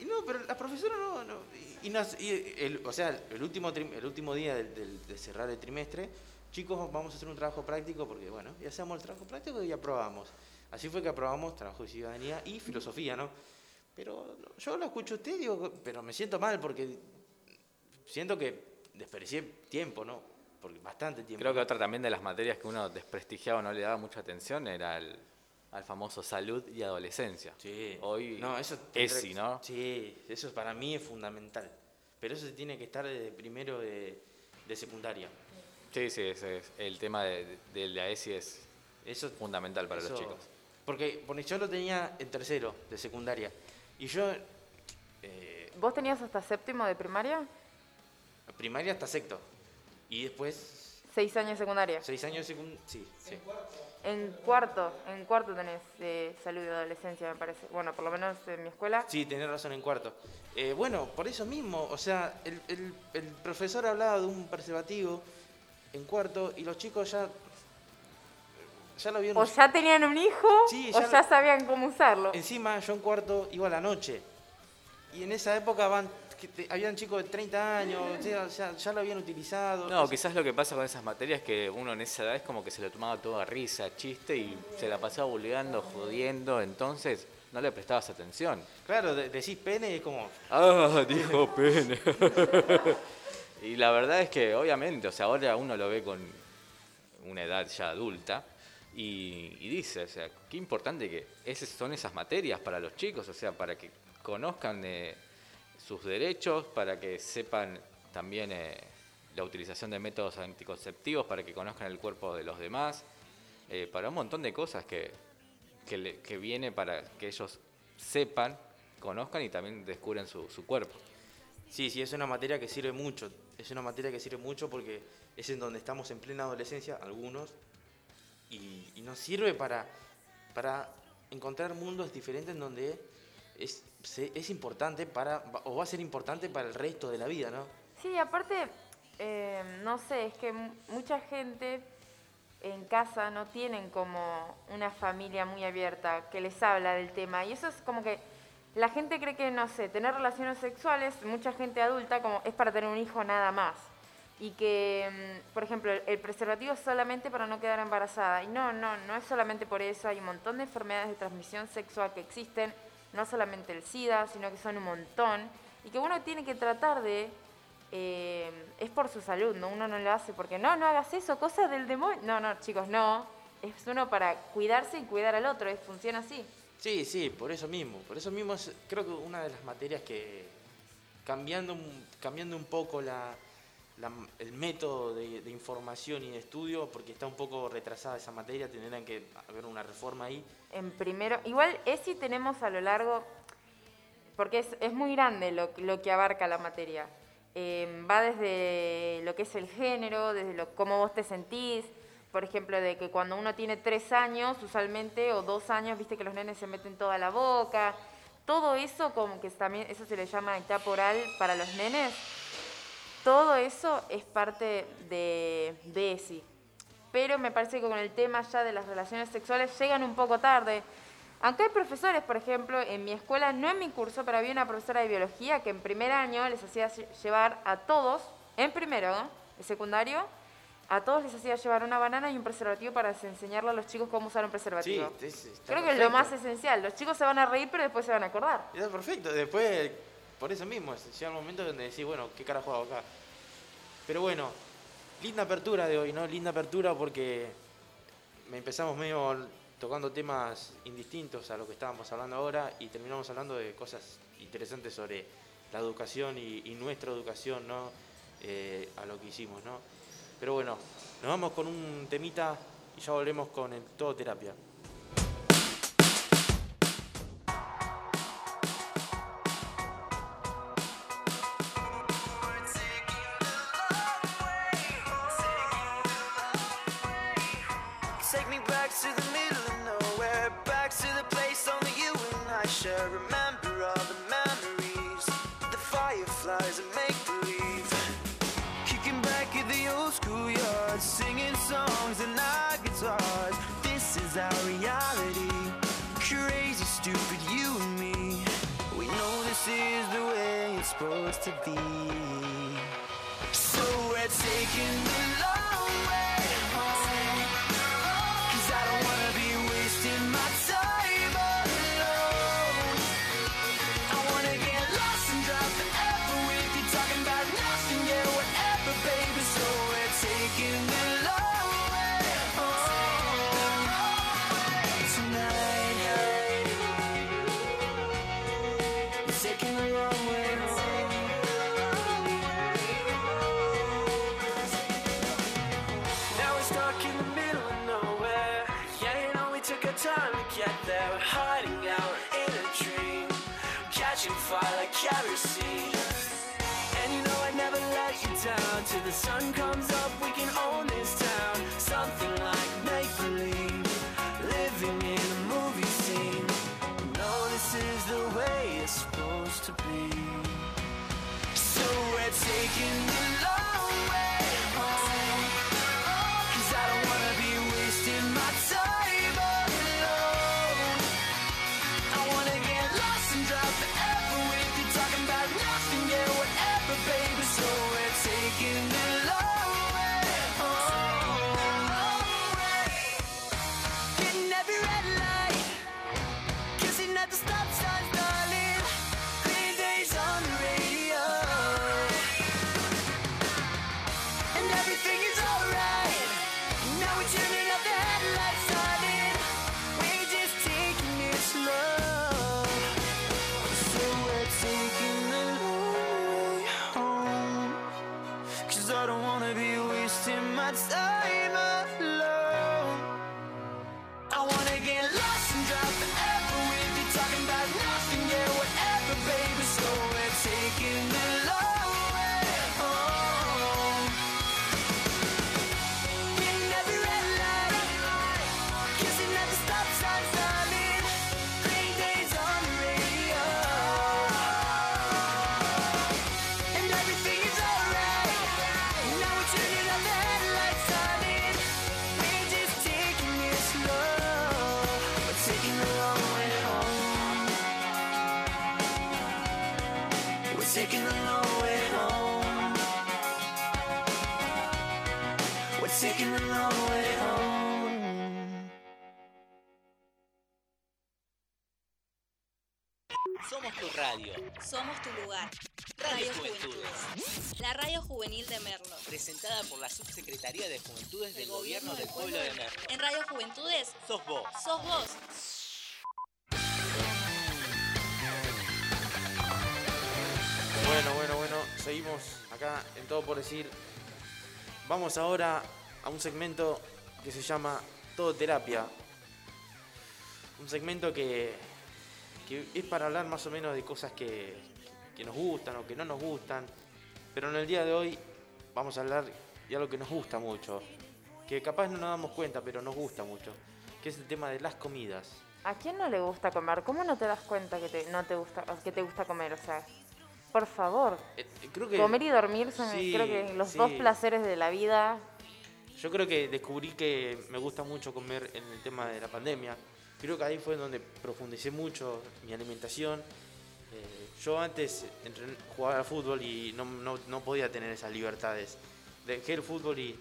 Y no, pero la profesora no. no, y, y nos- y el, o sea, el último, trim- el último día del- del- de cerrar el trimestre, chicos, vamos a hacer un trabajo práctico porque, bueno, ya hacemos el trabajo práctico y aprobamos. Así fue que aprobamos trabajo de ciudadanía y filosofía, ¿no? Pero no, yo lo escucho a usted, digo, pero me siento mal porque siento que desperdicié tiempo, ¿no? Porque bastante tiempo.
Creo que otra también de las materias que uno desprestigiaba o no le daba mucha atención era el, al famoso salud y adolescencia.
Sí.
Hoy
no, eso
ESI,
que-
¿no?
Sí, eso para mí es fundamental. Pero eso se tiene que estar desde primero de, de secundaria.
Sí, sí, ese es- el tema de, de la ESI es
Eso,
fundamental para
eso-
los chicos.
Porque, porque yo lo tenía en tercero de secundaria. Y yo, eh,
¿Vos tenías hasta séptimo de primaria?
Primaria hasta sexto. Y después,
Seis años de secundaria.
seis años de secundaria. Sí, sí.
En cuarto, en cuarto tenés eh, salud de adolescencia, me parece. Bueno, por lo menos en mi escuela.
Sí, tenés razón en cuarto. Eh, bueno, por eso mismo, o sea, el, el- el profesor hablaba de un preservativo en cuarto y los chicos ya, ya lo habían
O ya tenían un hijo
Sí,
o
ya
ya
lo-
sabían cómo usarlo.
Encima yo en cuarto iba a la noche. Y en esa época van, que te- habían chicos de 30 años, o sea, ya, lo habían utilizado.
No, quizás lo que pasa con esas materias es que uno en esa edad es como que se lo tomaba todo a risa, chiste y se la pasaba bulleando, jodiendo, entonces no le prestabas atención.
Claro, de- decís pene y es como,
Ah, dijo pene. y la verdad es que obviamente, o sea, ahora uno lo ve con una edad ya adulta y, y dice, o sea, qué importante que esas son esas materias para los chicos, o sea, para que conozcan eh, sus derechos, para que sepan también eh, la utilización de métodos anticonceptivos, para que conozcan el cuerpo de los demás, eh, para un montón de cosas que, que, que viene para que ellos sepan, conozcan y también descubren su, su cuerpo.
sí, sí, es una materia que sirve mucho. Es una materia que sirve mucho porque es en donde estamos en plena adolescencia, algunos, y, nos sirve para, para encontrar mundos diferentes en donde es, es importante para, o va a ser importante para el resto de la vida, ¿no?
Sí, aparte, eh, no sé, es que mu- mucha gente en casa no tienen como una familia muy abierta que les habla del tema. Y eso es como que la gente cree que, no sé, tener relaciones sexuales, mucha gente adulta, como es para tener un hijo nada más. Y que, mm, por ejemplo, el preservativo es solamente para no quedar embarazada. Y no, no, no es solamente por eso. Hay un montón de enfermedades de transmisión sexual que existen. No solamente el SIDA, sino que son un montón. Y que uno tiene que tratar de eh, es por su salud, ¿no? Uno no lo hace porque no, no hagas eso, cosas del demonio. No, no, chicos, no. Es uno para cuidarse y cuidar al otro, es, funciona así.
Sí, sí, por eso mismo. Por eso mismo es, creo que una de las materias que, cambiando, cambiando un poco la, la- el método de, de información y de estudio, porque está un poco retrasada esa materia, tendrán que haber una reforma ahí.
En primero, igual ESI tenemos a lo largo, porque es, es muy grande lo, lo que abarca la materia. Eh, va desde lo que es el género, desde lo, cómo vos te sentís, por ejemplo, de que cuando uno tiene tres años, usualmente, o dos años, viste que los nenes se meten toda la boca, todo eso como que también, eso se le llama etapa oral para los nenes, todo eso es parte de, de ESI. Pero me parece que con el tema ya de las relaciones sexuales llegan un poco tarde. Aunque hay profesores, por ejemplo, en mi escuela, no en mi curso, pero había una profesora de biología que en primer año les hacía lle- llevar a todos, en primero, ¿no? de secundario, a todos les hacía llevar una banana y un preservativo para enseñarle a los chicos cómo usar un
Sí,
preservativo.
es- está
Creo que es lo más esencial. Los chicos se van a reír, pero después se van a acordar.
Está perfecto. Después, por eso mismo, llega el momento donde decís, bueno, ¿qué carajo hago acá? Pero bueno, linda apertura de hoy, ¿no? Linda apertura porque me empezamos medio tocando temas indistintos a lo que estábamos hablando ahora y terminamos hablando de cosas interesantes sobre la educación y, y nuestra educación, ¿no? Eh, a lo que hicimos, ¿no? Pero bueno, nos vamos con un temita y ya volvemos con el todo terapia.
Supposed to be. So we're taking the long way And you know I'd never let you down till the sun comes up. We can
Somos tu
lugar.
Radio
Radio
Juventudes.
Juventudes. La radio juvenil de Merlo.
Presentada por la Subsecretaría de Juventudes del Gobierno del Pueblo de Merlo.
En Radio Juventudes,
Sos vos.
sos vos.
Bueno, bueno, bueno, seguimos acá en todo por decir. Vamos ahora a un segmento que se llama Todo Terapia. Un segmento que, que es para hablar más o menos de cosas que, que nos gustan o que no nos gustan. Pero en el día de hoy vamos a hablar de algo que nos gusta mucho. Que capaz no nos damos cuenta, pero nos gusta mucho. Que es el tema de las comidas.
¿A quién no le gusta comer? ¿Cómo no te das cuenta que te, no te gusta, que te gusta comer? O sea, por favor.
Eh, creo que,
Comer y dormir son
Sí,
creo que los
sí.
dos placeres de la vida.
Yo creo que descubrí que me gusta mucho comer en el tema de la pandemia. Creo que ahí fue donde profundicé mucho mi alimentación. Eh, yo antes entren- jugaba al fútbol y no, no- no podía tener esas libertades. Dejé el fútbol y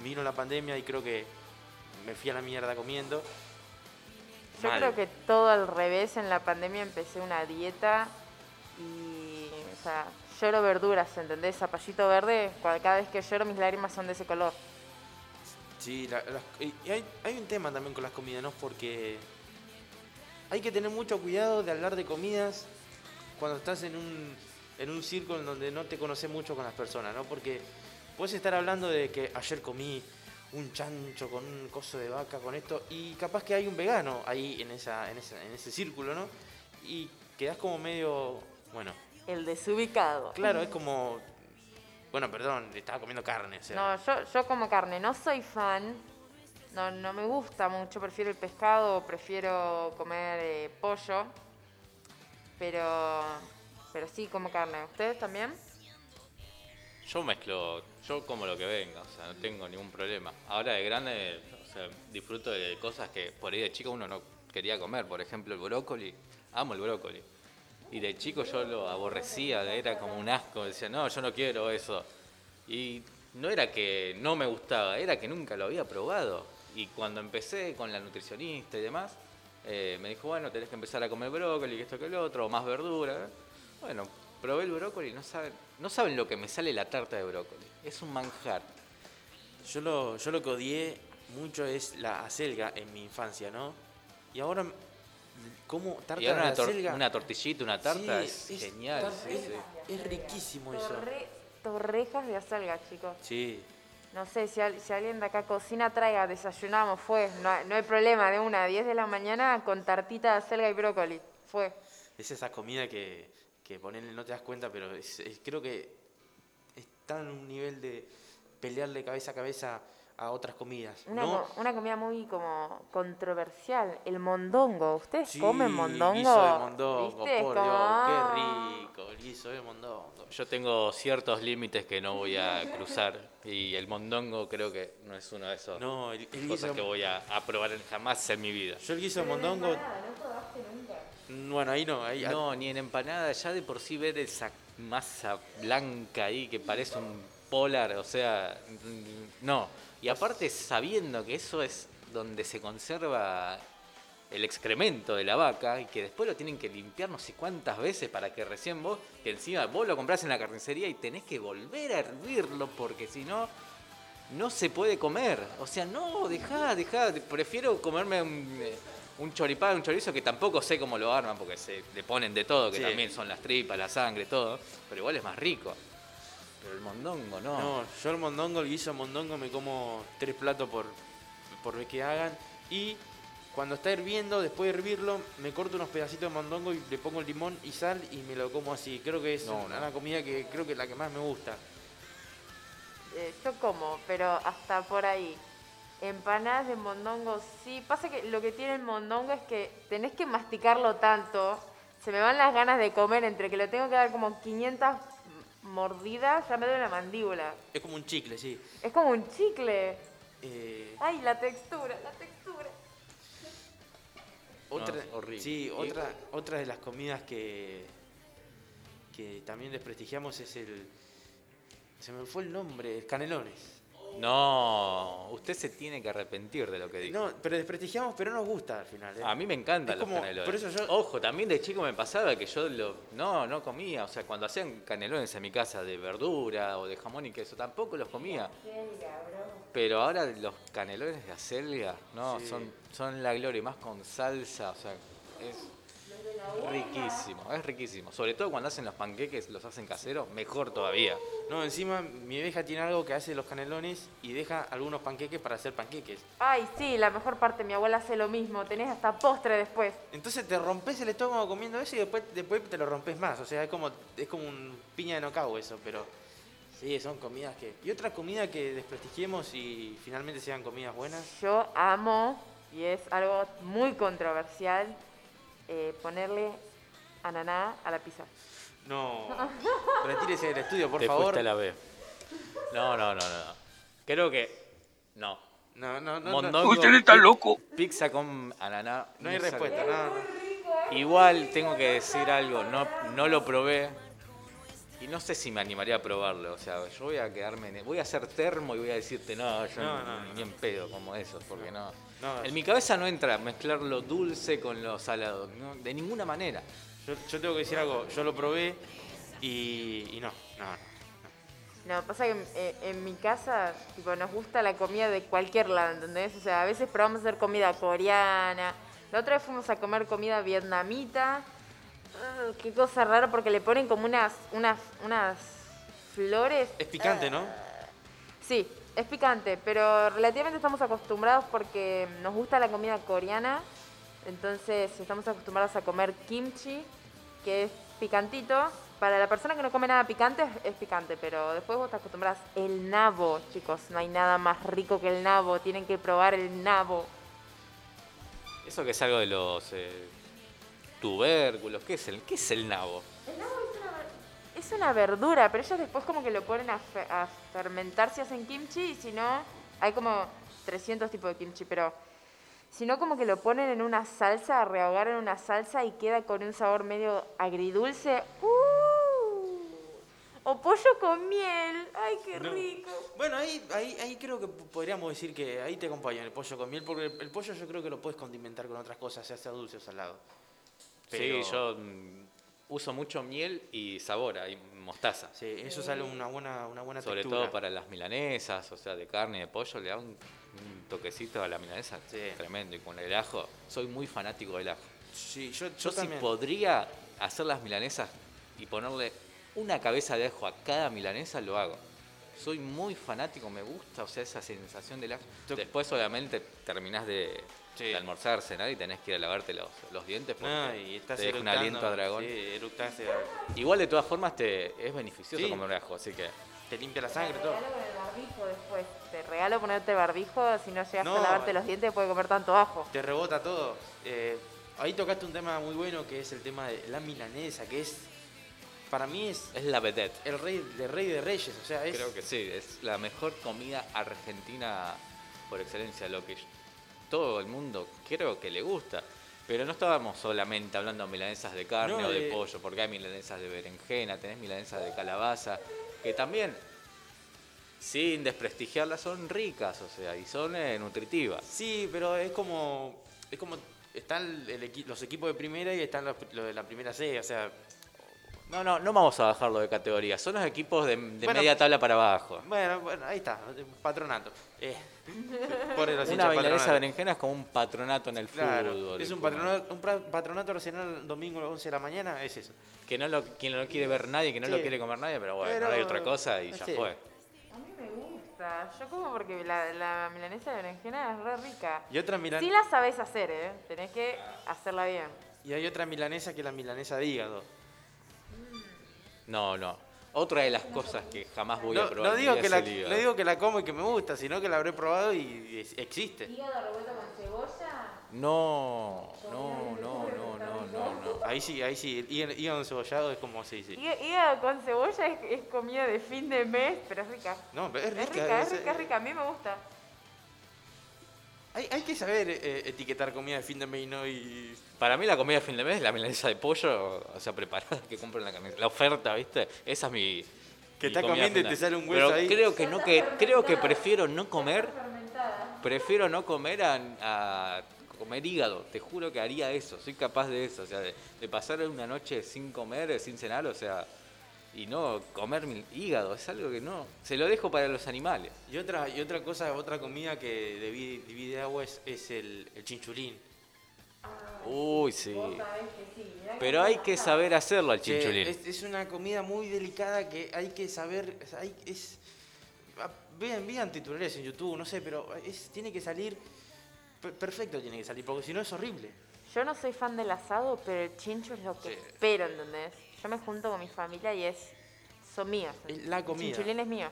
vino la pandemia y creo que me fui a la mierda comiendo.
Yo
Mal.
creo que todo al revés. En la pandemia empecé una dieta y, o sea, lloro verduras, ¿entendés? Zapallito verde, cada vez que lloro mis lágrimas son de ese color.
Sí, la- y hay un tema también con las comidas, ¿no? Porque hay que tener mucho cuidado de hablar de comidas cuando estás en un, en un círculo en donde no te conoces mucho con las personas, ¿no? Porque puedes estar hablando de que ayer comí un chancho con un coso de vaca, con esto, y capaz que hay un vegano ahí en, esa, en, esa- en ese círculo, ¿no? Y quedás como medio, bueno,
El desubicado.
claro, es como, bueno, perdón, estaba comiendo carne, o sea.
No, yo, yo como carne, no soy fan, no, no me gusta mucho, prefiero el pescado, prefiero comer eh, pollo, pero, pero sí como carne. ¿Ustedes también?
Yo mezclo, yo como lo que venga, o sea, no tengo ningún problema. Ahora de grande, o sea, disfruto de cosas que por ahí de chico uno no quería comer, por ejemplo el brócoli, amo el brócoli. Y de chico yo lo aborrecía, era como un asco, decía, no, yo no quiero eso. Y no era que no me gustaba, era que nunca lo había probado. Y cuando empecé con la nutricionista y demás, eh, me dijo, bueno, tenés que empezar a comer brócoli, que esto que lo otro, o más verdura. Bueno, probé el brócoli no saben, no saben lo que me sale la tarta de brócoli. Es un manjar.
Yo lo, yo lo que odié mucho es la acelga en mi infancia, ¿no? Y ahora, ¿cómo tarta
Y ahora
de
una, tor-
acelga?
una tortillita, una tarta,
Sí,
es, genial.
tar-
sí,
es,
sí.
es riquísimo eso.
Torre- torrejas de acelga, chicos.
Sí.
no sé, si, al- si alguien de acá cocina, traiga, desayunamos, fue. No, hay- no hay problema, de una a 10 de la mañana con tartita de acelga y brócoli. Fue.
Es esa comida que, que ponele, no te das cuenta, pero es- es- creo que está en un nivel de pelearle cabeza a cabeza a otras comidas.
Una,
¿no?
co- una comida muy como controversial, el mondongo. ¿Ustedes
Sí,
comen mondongo?
Guiso de mondongo,
¿Viste?
por
Como,
Dios, qué rico, el guiso de mondongo.
Yo tengo ciertos límites que no voy a cruzar y el mondongo creo que no es uno de esos
No, el, el guiso
cosas que voy a, a probar en- jamás en mi vida.
Yo el guiso de mondongo. Bueno, ahí no, ahí
No, ni en empanada, ya de por sí ver esa masa blanca ahí que parece un polar, o sea, mm, no. Y aparte sabiendo que eso es donde se conserva el excremento de la vaca y que después lo tienen que limpiar no sé cuántas veces para que recién vos, que encima vos lo comprás en la carnicería y tenés que volver a hervirlo porque si no, no se puede comer. O sea, no, dejá, dejá. Prefiero comerme un, eh, un choripán, un chorizo que tampoco sé cómo lo arman porque se le ponen de todo, que
Sí.
también son las tripas, la sangre, todo. Pero igual es más rico. Pero el mondongo no.
No, yo el mondongo, el guiso mondongo me como tres platos por, por vez que hagan. Y cuando está hirviendo, después de hervirlo, me corto unos pedacitos de mondongo y le pongo limón y sal y me lo como así. Creo que es
No,
una,
no.
una comida que creo que es la que más me gusta.
Eh, yo como, pero hasta por ahí. Empanadas de mondongo, sí. Pasa que lo que tiene el mondongo es que tenés que masticarlo tanto. Se me van las ganas de comer entre que le tengo que dar como 500 mordidas, ya me duele la mandíbula.
Es como un chicle, sí.
Es como un chicle.
Eh,
Ay, la textura, la textura.
otra,
horrible.
Sí,
Y-
otra, otra de las comidas que, que también desprestigiamos es el... Se me fue el nombre, canelones.
No, usted se tiene que arrepentir de lo que dijo.
No, pero desprestigiamos, pero nos gusta al final. ¿eh?
A mí me encantan
Es
los
como-
canelones.
por eso yo-
Ojo, también de chico me pasaba que yo lo, no, no comía. O sea, cuando hacían canelones en mi casa de verdura o de jamón y queso, tampoco los comía. Pero ahora los canelones de acelga, no,
Sí.
son, son la gloria, y más con salsa, o sea, es riquísimo, es riquísimo. Sobre todo cuando hacen los panqueques, los hacen caseros, mejor todavía.
No, encima mi vieja tiene algo que hace los canelones y deja algunos panqueques para hacer panqueques.
Ay, sí, la mejor parte, mi abuela hace lo mismo. Tenés hasta postre después.
Entonces te rompes el estómago comiendo eso y después, después te lo rompes más. O sea, es como, es como un piña de nocao eso, pero sí, son comidas que... Y otra comida que desprestigiemos y finalmente sean comidas buenas.
Yo amo, y es algo muy controversial, eh, ponerle ananá a la pizza.
No, retírese del estudio, por
Te
favor.
a la B. No, no, no, no. Creo que no.
No, no, no.
Mondongo,
Usted está loco.
Pizza con ananá.
No hay respuesta, no, no.
Igual tengo que decir algo, no, no lo probé y no sé si me animaría a probarlo. O sea, yo voy a quedarme, en- voy a hacer termo y voy a decirte, no, yo
No,
ni,
no, no.
ni en pedo como eso, porque no.
No,
En mi cabeza no entra mezclar lo dulce con lo salado, no, de ninguna manera.
Yo, yo tengo que decir algo, yo lo probé y, y no, no, no.
No, pasa que eh, en mi casa, tipo, nos gusta la comida de cualquier lado, ¿entendés? O sea, a veces probamos hacer comida coreana. La otra vez fuimos a comer comida vietnamita. Qué cosa rara porque le ponen como unas, unas, unas flores.
Es picante, ¿no?
Sí, es picante, pero relativamente estamos acostumbrados porque nos gusta la comida coreana. Entonces estamos acostumbrados a comer kimchi, que es picantito. Para la persona que no come nada picante es, picante, pero después vos te acostumbras. El nabo, chicos, no hay nada más rico que el nabo. Tienen que probar el nabo.
Eso que es algo de los eh, tubérculos, ¿qué es el, qué es el nabo?
Es una verdura, pero ellos después como que lo ponen a, fe- a fermentar si hacen kimchi y si no, hay como 300 tipos de kimchi, pero si no como que lo ponen en una salsa, a rehogar en una salsa y queda con un sabor medio agridulce. ¡Uh! O pollo con miel. ¡Ay, qué
No.
rico!
Bueno, ahí, ahí, ahí creo que podríamos decir que ahí te acompaña el pollo con miel, porque el, el pollo yo creo que lo puedes condimentar con otras cosas, ya sea dulce o salado. Pero-
Sí, yo uso mucho miel y sabor, y mostaza.
Sí, eso sale una buena, una buena
Sobre
textura.
todo para las milanesas, o sea, de carne y de pollo, le da un, un toquecito a la milanesa
Sí.
tremendo. Y con el ajo, soy muy fanático del ajo.
Sí, yo, yo,
Yo, si podría hacer las milanesas y ponerle una cabeza de ajo a cada milanesa, lo hago. Soy muy fanático, me gusta, o sea, esa sensación del ajo.
Yo-
Después obviamente terminás de,
Sí.
de almorzar, cenar y tenés que ir a lavarte los, los dientes porque
No, y estás
te deja un aliento a dragón.
Sí, eructaste,
Igual de todas formas te es beneficioso
Sí.
comer ajo, así que
te limpia la
Te
sangre, todo.
regalo con el barbijo después. Te regalo ponerte barbijo. Si no llegas
No.
a lavarte los dientes, puedes comer tanto ajo.
Te rebota todo. Eh, ahí tocaste un tema muy bueno que es el tema de la milanesa, que es, para mí es
es la vedette.
el rey de rey de reyes, o sea, es...
Creo que sí, es la mejor comida argentina por excelencia, lo que todo el mundo creo que le gusta. Pero no estábamos solamente hablando de milanesas de carne
No,
o de
de-
pollo, porque hay milanesas de berenjena, tenés milanesas de calabaza, que también, sin desprestigiarlas, son ricas, o sea, y son eh, nutritivas.
Sí, pero es como. Es como. Están el equi- los equipos de primera y están los, los de la primera C, o sea.
No, no, no vamos a bajarlo de categoría, son los equipos de, de
Bueno,
media tabla para abajo.
Bueno, bueno, ahí está, patronato. Eh, por el
Una milanesa de berenjena es como un patronato en el
Claro,
fútbol.
es un patronato, un patronato nacional domingo a las 11 de la mañana, es eso.
Que no lo, quien no lo quiere ver nadie, que no lo quiere comer nadie, pero bueno,
Pero-
hay otra cosa y ya
sí.
fue.
A mí me gusta. Yo como porque la, la milanesa de berenjena es re rica.
Y otra milanesa.
Sí la sabés hacer, ¿eh? Tenés que hacerla bien.
Y hay otra milanesa que es la milanesa de hígado.
No, no. Otra de las cosas que jamás voy a probar.
no digo que la,
el hígado.
no digo que la como y que me gusta, sino que la habré probado y es- existe.
¿Hígado revuelto con cebolla?
No, no, no, no, no, no, no.
Ahí sí, ahí sí, hígado encebollado es como sí, sí.
Hígado con cebolla es, es comida de fin de mes, pero es rica.
No, pero es
Es
rica.
rica, es
es-
rica, es rica. A mí me gusta.
Hay, hay que saber eh, etiquetar comida de fin de mes y no y...
Para mí la comida de fin de mes es la milanesa de pollo, o sea, preparada que compro en la carnicería. La oferta, ¿viste? Esa es mi.
Que
mi
estás
comida
comiendo y te sale un hueso
Pero
ahí.
creo que no, que creo que prefiero no comer. Prefiero no comer a, a comer hígado. Te juro que haría eso. Soy capaz de eso. O sea, de, de pasar una noche sin comer, sin cenar, o sea, y no comer mi hígado. Es algo que no. Se lo dejo para los animales.
Y otra, y otra cosa, otra comida que divide, divide agua es, es el, el chinchulín.
Uy, sí. Pero hay que saber hacerlo al chinchulín.
Es, es una comida muy delicada que hay que saber. hay- es, ah, vean, vean tutoriales en YouTube, no sé, pero es, tiene que salir. per- Perfecto tiene que salir, porque si no es horrible.
Yo no soy fan del asado, pero el chincho es lo que
Sí.
espero, ¿entendés? Yo me junto con mi familia y es... Son míos.
La
El
comida.
chinchulín es mío.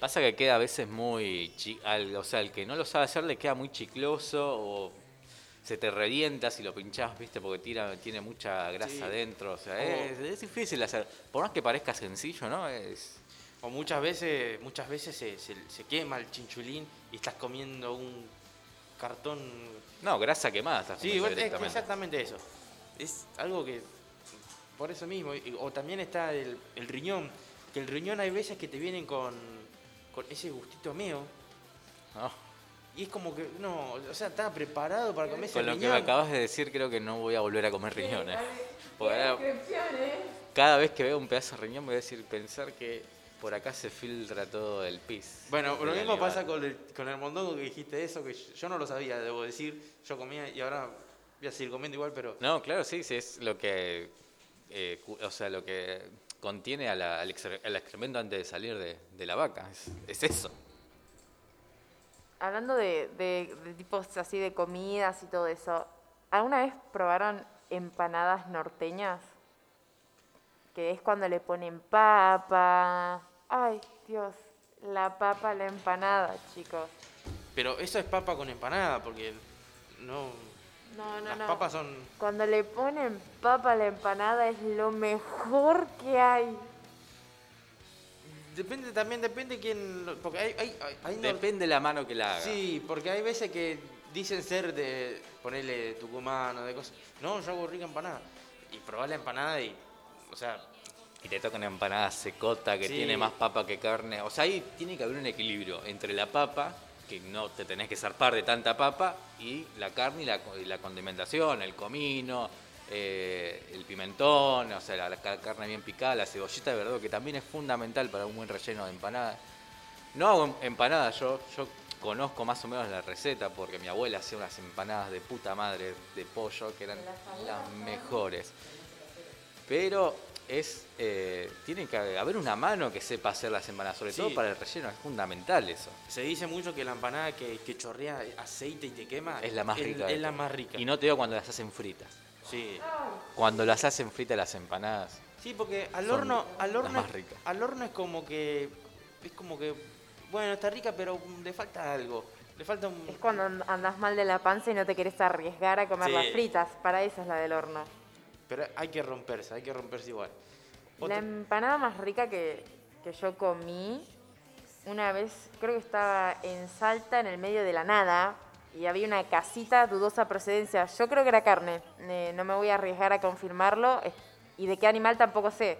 Pasa que queda a veces muy. chi- al- o sea, el que no lo sabe hacer le queda muy chicloso o se te revienta si lo pinchás, ¿viste? Porque tira, tiene mucha grasa
Sí.
adentro. O sea,
O-
es, es difícil hacer. Por más que parezca sencillo, ¿no? Es.
O muchas veces, muchas veces se, se- se quema el chinchulín y estás comiendo un cartón.
No, grasa quemada. estás
Sí, igual es exactamente eso. Es algo que. Por eso mismo. y- O también está el, el riñón. Que el riñón hay veces que te vienen con, con ese gustito mío.
No.
Y es como que, no, o sea, estaba preparado para comer ese
Con lo que me acabas de decir, creo que no voy a volver a comer riñones. Porque ahora, cada vez que veo un pedazo de riñón, voy a decir, pensar que por acá se filtra todo el pis.
Bueno, lo mismo
animal.
pasa con el, con el mondongo que dijiste eso, que yo no lo sabía, debo decir. Yo comía y ahora voy a seguir comiendo igual, pero...
No, claro, sí, sí, es lo que, eh, o sea, lo que contiene a la- al, excre- al excremento antes de salir de, de la vaca, es, es eso.
Hablando de, de- de tipos así de comidas y todo eso, ¿alguna vez probaron empanadas norteñas? Que es cuando le ponen papa. Ay, Dios, la papa a la empanada, chicos.
Pero eso es papa con empanada, porque no...
No, no,
las
no.
papas son...
Cuando le ponen papa a la empanada es lo mejor que hay.
Depende también, depende quién... Porque hay... hay, hay-
Depende la mano que la haga.
Sí, porque hay veces que dicen ser de ponerle tucumano, de cosas. No, yo hago rica empanada. Y probar la empanada y... O sea,
Y te toca una empanada secota que
Sí.
tiene más papa que carne. O sea, ahí tiene que haber un equilibrio entre la papa, que no te tenés que zarpar de tanta papa, y la carne y la, y la condimentación, el comino, eh, el pimentón, o sea, la, la ca- carne bien picada, la cebollita de verdad, que también es fundamental para un buen relleno de empanada. No hago em- empanadas, yo, yo conozco más o menos la receta porque mi abuela hacía unas empanadas de puta madre de pollo que eran las mejores. Pero es, eh, tiene que haber una mano que sepa hacer las empanadas, sobre
Sí.
todo para el relleno, es fundamental eso.
Se dice mucho que la empanada que, que chorrea aceite y te quema
Es la más rica. de
Es la más rica.
Y no te digo cuando las hacen fritas.
Sí.
Cuando las hacen fritas las empanadas,
Sí, porque al
Son
horno, al
las
horno,
más
es-
ricas.
al horno es como que, es como que, bueno, está rica, pero le falta algo, le falta un.
Es cuando and- andás mal de la panza y no te querés arriesgar a comer
Sí.
las fritas. Para eso es la del horno.
Pero hay que romperse, hay que romperse igual.
La empanada más rica que, que yo comí, una vez, creo que estaba en Salta, en el medio de la nada, y había una casita dudosa procedencia. Yo creo que era carne, no me voy a arriesgar a confirmarlo, y de qué animal tampoco sé.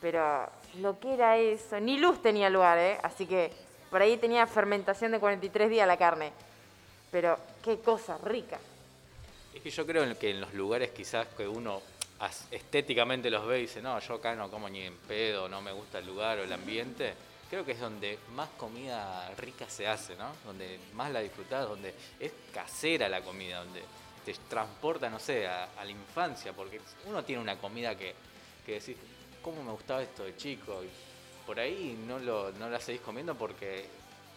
Pero lo que era eso, ni luz tenía lugar, ¿eh? Así que por ahí tenía fermentación de 43 días la carne. Pero qué cosa rica.
Es que yo creo que en los lugares quizás que uno estéticamente los ve y dice, no, yo acá no como ni en pedo, no me gusta el lugar o el ambiente, creo que es donde más comida rica se hace, ¿no? Donde más la disfrutás, donde es casera la comida, donde te transporta, no sé, a, la infancia, porque uno tiene una comida que, que decís, ¿cómo me gustaba esto de chico? Y por ahí no, lo, no la seguís comiendo porque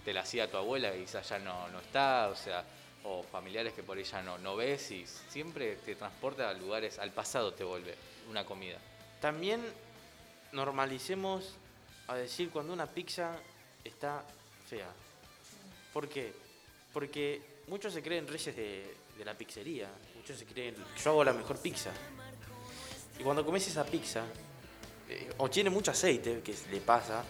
te la hacía tu abuela y quizás ya no, no está, o sea, o familiares que por ya no, no ves y siempre te transporta a lugares, al pasado te vuelve una comida.
También normalicemos a decir cuando una pizza está fea. ¿Por qué? Porque muchos se creen reyes de, la pizzería. Muchos se creen, yo hago la mejor pizza. Y cuando comes esa pizza, eh, o tiene mucho aceite, que le pasa,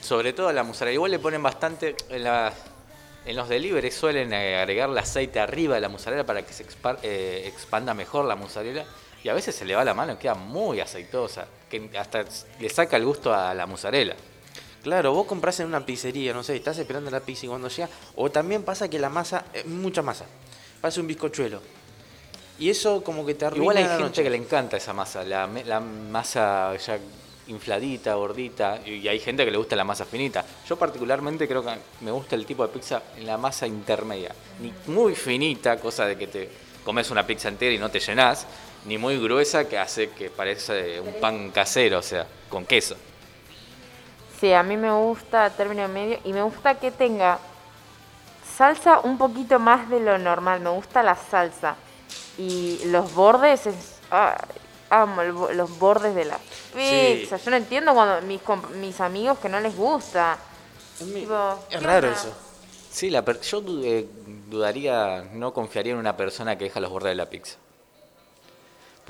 Sobre todo a la mozzarella, igual le ponen bastante, en, en los deliveries suelen agregarle aceite arriba de la mozzarella para que se eh, expanda mejor la mozzarella y a veces se le va la mano y queda muy aceitosa, que hasta le saca el gusto a la mozzarella.
Claro, vos compras en una pizzería, no sé, estás esperando la pizza y cuando llega, o también pasa que la masa, eh, mucha masa, pasa un bizcochuelo. Y eso como que te arruina
Igual hay
la
gente
noche.
que le encanta esa masa, la masa ya infladita, gordita, y hay gente que le gusta la masa finita. Yo particularmente creo que me gusta el tipo de pizza en la masa intermedia, ni muy finita, cosa de que te comes una pizza entera y no te llenás, ni muy gruesa que hace que parece un pan casero, o sea, con queso.
Sí, a mí me gusta término medio y me gusta que tenga salsa un poquito más de lo normal. Me gusta la salsa. Y los bordes, es, ay, amo el bo- los bordes de la pizza. Yo no entiendo cuando mis, mis amigos que no les gusta.
Es, mi-
Tipo,
es
¿qué
raro
onda?
eso.
Sí, la per- yo du- dudaría, no confiaría en una persona que deja los bordes de la pizza.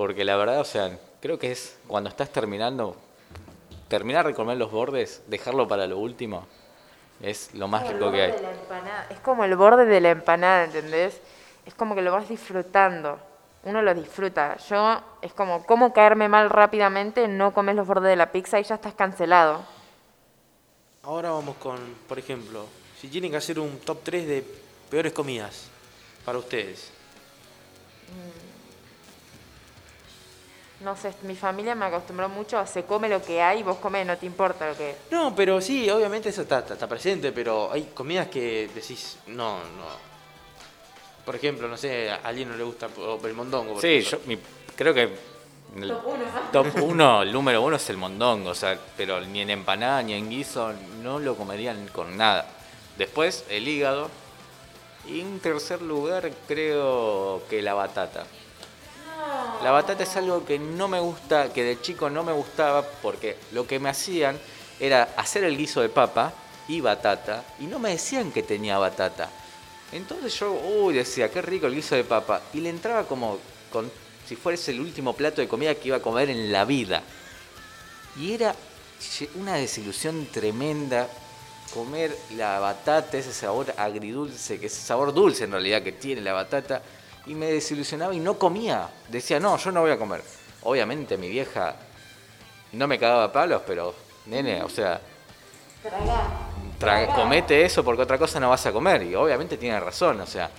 Porque la verdad, o sea, creo que es cuando estás terminando, terminar de comer los bordes, dejarlo para lo último, es lo más rico que hay.
Es como el borde de la empanada, ¿entendés? Es como que lo vas disfrutando. Uno lo disfruta. Yo es como, ¿cómo caerme mal rápidamente? No comes los bordes de la pizza y ya estás cancelado.
Ahora vamos con, por ejemplo, si tienen que hacer un top 3 de peores comidas para ustedes.
No sé, mi familia me acostumbró mucho a se come lo que hay, vos comes, no te importa lo que...
No, pero sí, obviamente eso está, está, está presente, pero hay comidas que decís, no, no. Por ejemplo, no sé, a alguien no le gusta el mondongo. por
Sí,
ejemplo.
yo mi- creo que el top uno, el número uno es el mondongo, o sea, pero ni en empanada ni en guiso no lo comerían con nada. Después el hígado y en tercer lugar creo que la batata. La batata es algo que no me gusta, que de chico no me gustaba porque lo que me hacían era hacer el guiso de papa y batata y no me decían que tenía batata. Entonces yo, uy, decía, qué rico el guiso de papa. Y le entraba como con, si fuese el último plato de comida que iba a comer en la vida. Y era una desilusión tremenda comer la batata, ese sabor agridulce, que ese sabor dulce en realidad que tiene la batata. Y me desilusionaba y no comía. Decía, no, yo no voy a comer. Obviamente mi vieja no me cagaba a palos, pero, nene, o sea, Tra- comete eso porque otra cosa no vas a comer. Y obviamente tiene razón, o sea.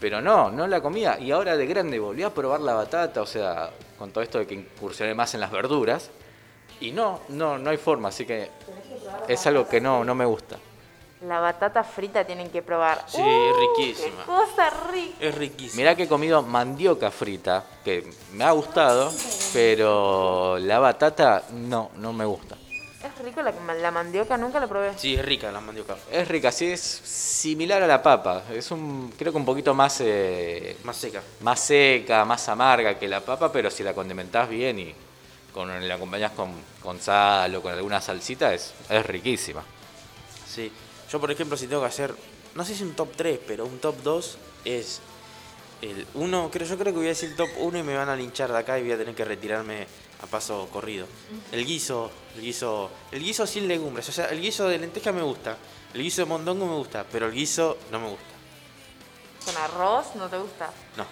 Pero no, no la comía. Y ahora de grande volví a probar la batata, o sea, con todo esto de que incursioné más en las verduras. Y no, no, no hay forma, así que es algo que no, no me gusta.
La batata frita tienen que probar.
Sí,
¡Uh,
es riquísima.
¡Qué cosa rica!
Es riquísimo.
Mirá que he comido mandioca frita, que me ha gustado, pero la batata no, no me gusta.
Es rico la, la mandioca, nunca la probé.
Sí, es rica la mandioca.
Es rica, sí, es similar a la papa. Es un, creo que un poquito más, eh,
Más seca.
más seca, más amarga que la papa, pero si la condimentás bien y con, la acompañás con, con sal o con alguna salsita, es, es riquísima.
Sí. Yo, por ejemplo, si tengo que hacer, no sé si un top 3, pero un top 2 es el 1, creo, yo creo que voy a decir top 1 y me van a linchar de acá y voy a tener que retirarme a paso corrido. El guiso, el guiso, el guiso sin legumbres, o sea, el guiso de lenteja me gusta, el guiso de mondongo me gusta, pero el guiso no me gusta.
¿Con arroz no te gusta?
No.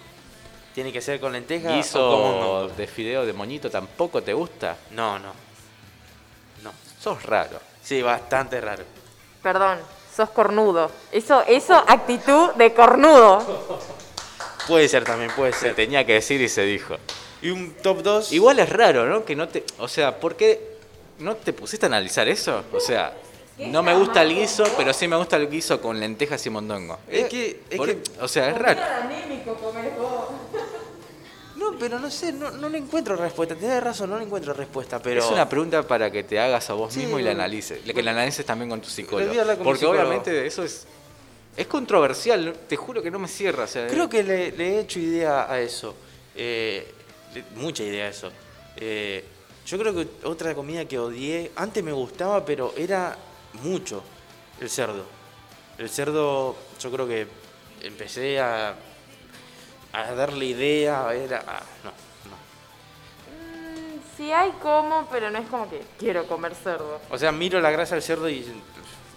Tiene que ser con lenteja o con
Guiso
mondongo.
de fideo de moñito tampoco te gusta.
No, no. No.
Sos raro.
Sí, bastante raro.
Perdón, sos cornudo. Eso, eso, actitud de cornudo.
Puede ser también, puede
Se
ser.
tenía que decir y se dijo.
Y un top 2.
Igual es raro, ¿no? Que no te. O sea, ¿por qué no te pusiste a analizar eso? O sea, no me gusta el guiso, pero sí me gusta el guiso con lentejas y mondongo.
Es que- es
Por-
que-
O sea, es raro.
Pero no sé, no, no le encuentro respuesta. Tienes razón, no le encuentro respuesta, pero...
Es una pregunta para que te hagas a vos
Sí,
mismo y la analices. Que la analices también con tu psicólogo.
con
Porque
psicólogo.
obviamente eso es. Es controversial, te juro que no me cierra. O sea,
Creo que le, le he hecho idea a eso. Eh, mucha idea a eso. Eh, yo creo que otra comida que odié, antes me gustaba, pero era mucho, el cerdo. El cerdo, yo creo que empecé a, a darle idea, era... ah, no, no.
Mm, Sí hay como, pero no es como que quiero comer cerdo.
O sea, miro la grasa del cerdo y...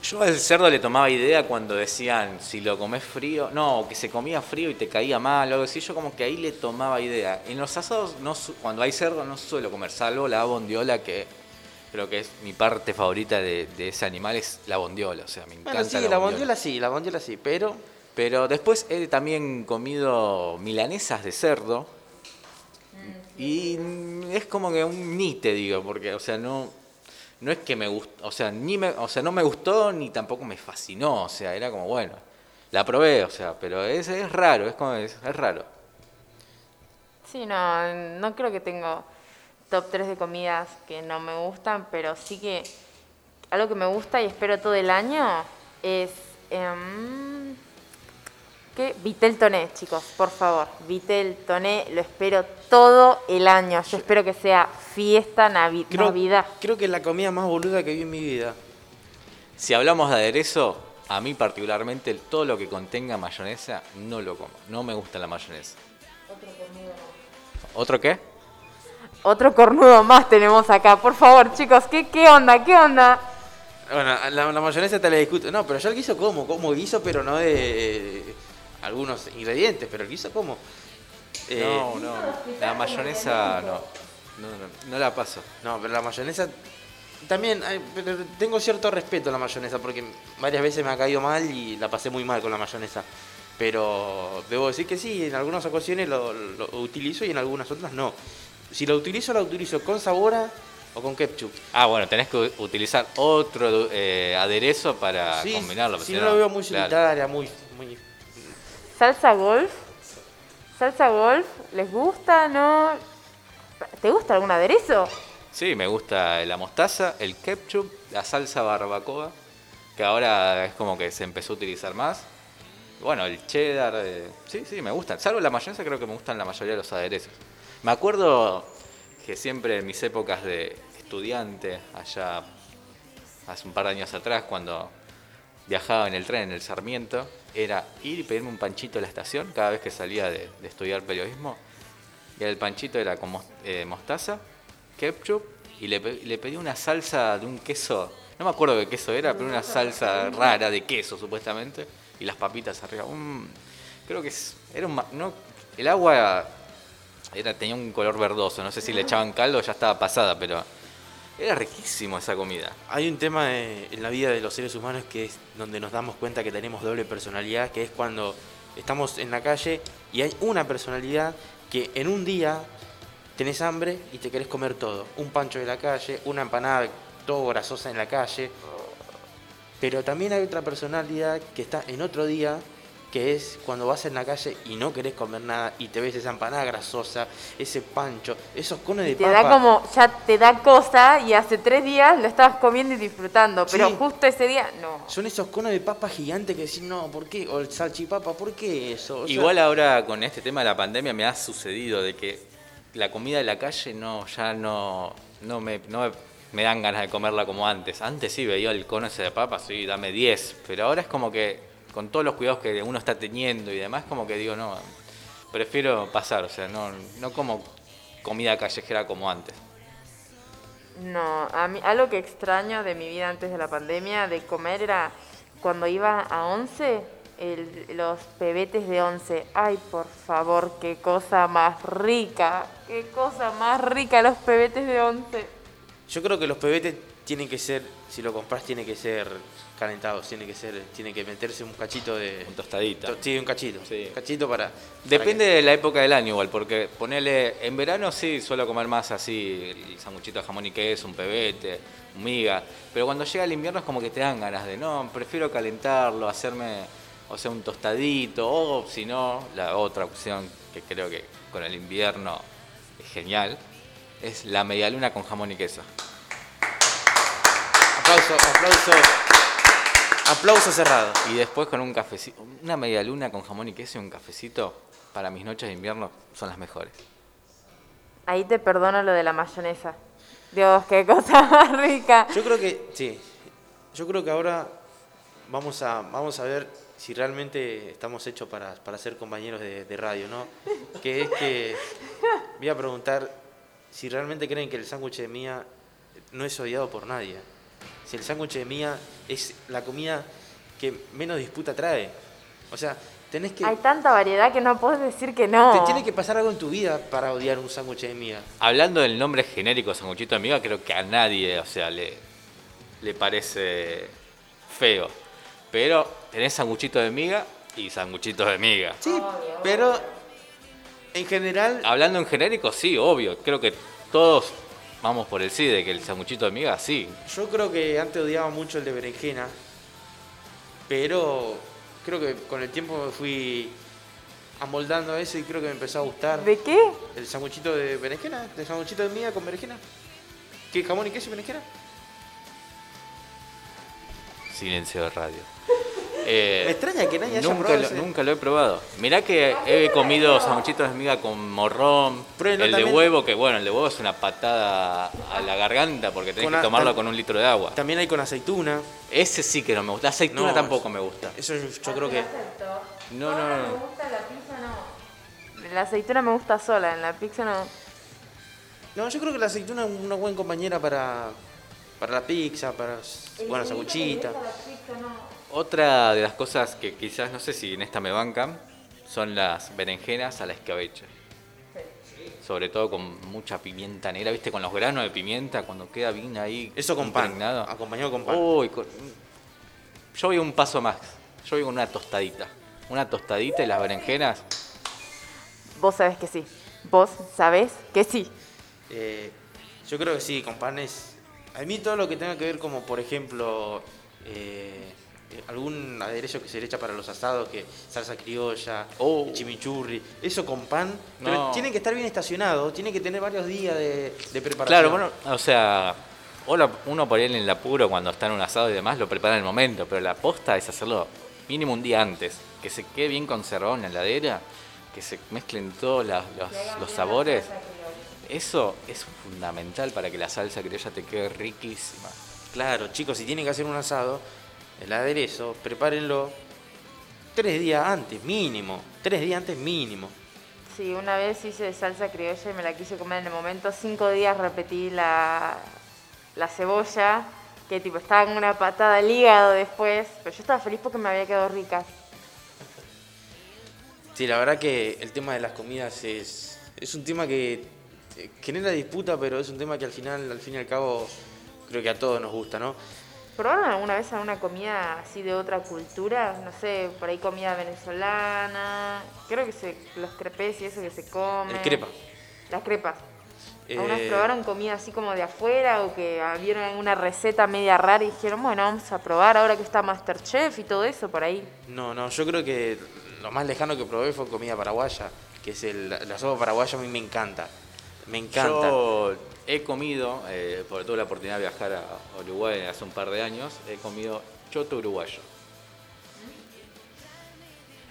Yo al cerdo le tomaba idea cuando decían si lo comes frío, no, que se comía frío y te caía mal o algo así, yo como que ahí le tomaba idea. En los asados, no, su- cuando hay cerdo no suelo comer, salvo la bondiola que creo que es mi parte favorita de, de ese animal, es la bondiola, o sea, me encanta
Bueno, sí,
la,
la
bondiola.
bondiola sí, la bondiola sí, pero...
Pero después he también comido milanesas de cerdo. Y mm, es como que un ni te digo, porque, o sea, no, no es que me gustó, o sea, ni me, o sea, no me gustó ni tampoco me fascinó, o sea, era como, bueno, la probé, o sea, pero es, es raro, es como, es, es raro.
Sí, no, no creo que tengo top 3 de comidas que no me gustan, pero sí que algo que me gusta y espero todo el año es... em, ¿Qué? Vitel Toné, chicos, por favor. Vitel Toné, lo espero todo el año. Yo espero que sea fiesta, navi-
Creo,
Navidad.
creo que es la comida más boluda que vi en mi vida.
Si hablamos de aderezo, a mí particularmente todo lo que contenga mayonesa no lo como, no me gusta la mayonesa. ¿Otro qué?
Otro cornudo más tenemos acá. Por favor, chicos, ¿qué, qué onda? ¿Qué onda?
Bueno, la, la mayonesa te la discuto. No, pero yo el guiso como, como guiso, pero no de eh, algunos ingredientes, pero el guiso como. Eh,
No, no, la mayonesa no, no, no, no la paso.
No, pero la mayonesa también, ay, pero tengo cierto respeto a la mayonesa porque varias veces me ha caído mal y la pasé muy mal con la mayonesa. Pero debo decir que sí, en algunas ocasiones lo, lo utilizo y en algunas otras no. Si lo utilizo, la utilizo con sabora o con ketchup.
Ah, bueno, tenés que utilizar otro eh, aderezo para
Sí,
combinarlo.
si no lo veo muy
claro.
solitaria, muy, muy...
¿Salsa golf? ¿Salsa golf? ¿Les gusta? ¿No? ¿Te gusta algún aderezo?
Sí, me gusta la mostaza, el ketchup, la salsa barbacoa, que ahora es como que se empezó a utilizar más. Bueno, el cheddar, eh, sí, sí, me gustan. Salvo la mayonesa, creo que me gustan la mayoría de los aderezos. Me acuerdo que siempre en mis épocas de estudiante, allá hace un par de años atrás, cuando viajaba en el tren, en el Sarmiento, era ir y pedirme un panchito a la estación cada vez que salía de, estudiar periodismo. Y el panchito era con eh, mostaza, ketchup y le, le pedí una salsa de un queso, no me acuerdo qué queso era, pero una salsa rara de queso supuestamente, y las papitas arriba. Creo que es- era un... el agua tenía un color verdoso, no sé si le echaban caldo ya estaba pasada, pero era riquísimo esa comida.
Hay un tema eh, en la vida de los seres humanos que es donde nos damos cuenta que tenemos doble personalidad, que es cuando estamos en la calle y hay una personalidad que en un día tenés hambre y te querés comer todo. Un pancho de la calle, una empanada todo grasosa en la calle. Pero también hay otra personalidad que está en otro día que es cuando vas en la calle y no querés comer nada y te ves esa empanada grasosa, ese pancho, esos conos de
Te
papa.
da como, ya te da cosa y hace tres días lo estabas comiendo y disfrutando, pero
Sí.
justo ese día, no.
Son esos conos de papa gigantes que decís, no, ¿por qué? O el salchipapa, ¿por qué eso? O sea,
Igual ahora con este tema de la pandemia me ha sucedido de que la comida de la calle no, ya no, no me, no me- me dan ganas de comerla como antes. Antes sí veía el cono ese de papas, sí, dame 10, pero ahora es como que con todos los cuidados que uno está teniendo y demás, como que digo, no, prefiero pasar, o sea, no, no como comida callejera como antes.
No, a mí algo que extraño de mi vida antes de la pandemia de comer era cuando iba a 11, el- los pebetes de 11. Ay, por favor, qué cosa más rica, qué cosa más rica los pebetes de 11.
Yo creo que los pebetes tienen que ser, si lo compras, tiene que ser calentados, tiene que ser, tiene que meterse un cachito de.
Un tostadita.
to- Sí, un cachito.
Sí.
Un cachito para.
Depende de la época del año igual, porque ponele, en verano sí suelo comer más así, el sanguchito de jamón y queso, un pebete, un miga, pero cuando llega el invierno es como que te dan ganas de, no, prefiero calentarlo, hacerme, o sea, un tostadito, o si no, la otra opción que creo que con el invierno es genial, es la medialuna con jamón y queso.
Aplauso, aplauso. Aplauso cerrado.
Y después con un cafecito, una medialuna con jamón y queso y un cafecito, para mis noches de invierno son las mejores.
Ahí te perdono lo de la mayonesa. Dios, qué cosa más rica.
Yo creo que, sí. Yo creo que ahora vamos a, vamos a ver si realmente estamos hechos para, para ser compañeros de, de radio, ¿no? Que es que voy a preguntar si realmente creen que el sándwich de mía no es odiado por nadie. Si el sándwich de mía es la comida que menos disputa trae. O sea, tenés que...
Hay tanta variedad que no puedes decir que no.
Te tiene que pasar algo en tu vida para odiar un sándwich de mía.
Hablando del nombre genérico sanguchito de miga, creo que a nadie, o sea, le, le parece feo. Pero tenés sanguchito de miga y sanguchito de miga.
Sí, pero en general
Hablando en genérico, sí, obvio. Creo que todos vamos por el sí de que el sanguchito de miga, sí.
Yo creo que antes odiaba mucho el de berenjena, pero creo que con el tiempo me fui amoldando a eso y creo que me empezó a gustar
¿De qué?
el sanguchito de berenjena, el sanguchito de miga con berenjena. ¿Qué jamón y queso y berenjena?
Silencio de radio.
Me
Eh,
extraña que nadie haya
nunca,
probado
lo,
ese.
nunca lo he probado. Mirá que he comido sanguchitos de miga con morrón.
Pruébelo
el de
también.
huevo, que bueno, el de huevo es una patada a la garganta porque tenés
Con
que tomarlo
tam-
con un litro de agua.
También hay con aceituna.
Ese sí que no me gusta. La aceituna
No,
tampoco me gusta.
Eso yo, yo creo que
No, no, no.
Me gusta la pizza, no. La aceituna me gusta sola, en la pizza no.
no, yo creo que la aceituna es una buena compañera para para la pizza, para bueno, sanguchita.
Otra de las cosas que quizás, no sé si en esta me bancan, son las berenjenas a la escabeche. Sobre todo con mucha pimienta negra, ¿viste? Con los granos de pimienta, cuando queda bien ahí.
Eso con pan, acompañado con pan.
Uy, con- Yo voy un paso más. Yo voy con una tostadita. Una tostadita y las berenjenas.
Vos sabés que sí. Vos sabés que sí.
Eh, yo creo que sí, con panes. A mí todo lo que tenga que ver como, por ejemplo, eh, algún aderezo que se le echa para los asados, que salsa criolla,
Oh.
chimichurri, eso con pan, pero
No.
tiene que estar bien estacionado, tiene que tener varios días de, de preparación.
Claro, bueno, o sea, uno, uno por ahí en el apuro cuando está en un asado y demás lo prepara en el momento, pero la posta es hacerlo mínimo un día antes, que se quede bien conservado en la heladera, que se mezclen todos los, los sabores. Eso es fundamental para que la salsa criolla te quede riquísima.
Claro, chicos, si tienen que hacer un asado, el aderezo, prepárenlo tres días antes, mínimo. Tres días antes, mínimo.
Sí, una vez hice salsa criolla y me la quise comer en el momento. Cinco días repetí la, la cebolla, que tipo estaba con una patada al hígado después. Pero yo estaba feliz porque me había quedado rica.
Sí, la verdad que el tema de las comidas es, es un tema que eh, genera disputa, pero es un tema que al final, al fin y al cabo, creo que a todos nos gusta, ¿no?
¿Probaron alguna vez alguna comida así de otra cultura? No sé, por ahí comida venezolana. Creo que se, los crepes y eso que se comen.
El crepa.
Las crepas. ¿Alguna vez
Eh,
probaron comida así como de afuera o que vieron una receta media rara y dijeron, bueno, vamos a probar ahora que está Masterchef y todo eso por ahí?
No, no, yo creo que lo más lejano que probé fue comida paraguaya, que es el, la sopa paraguaya a mí me encanta. Me encanta.
Yo he comido, eh, porque tuve la oportunidad de viajar a Uruguay hace un par de años, he comido choto uruguayo.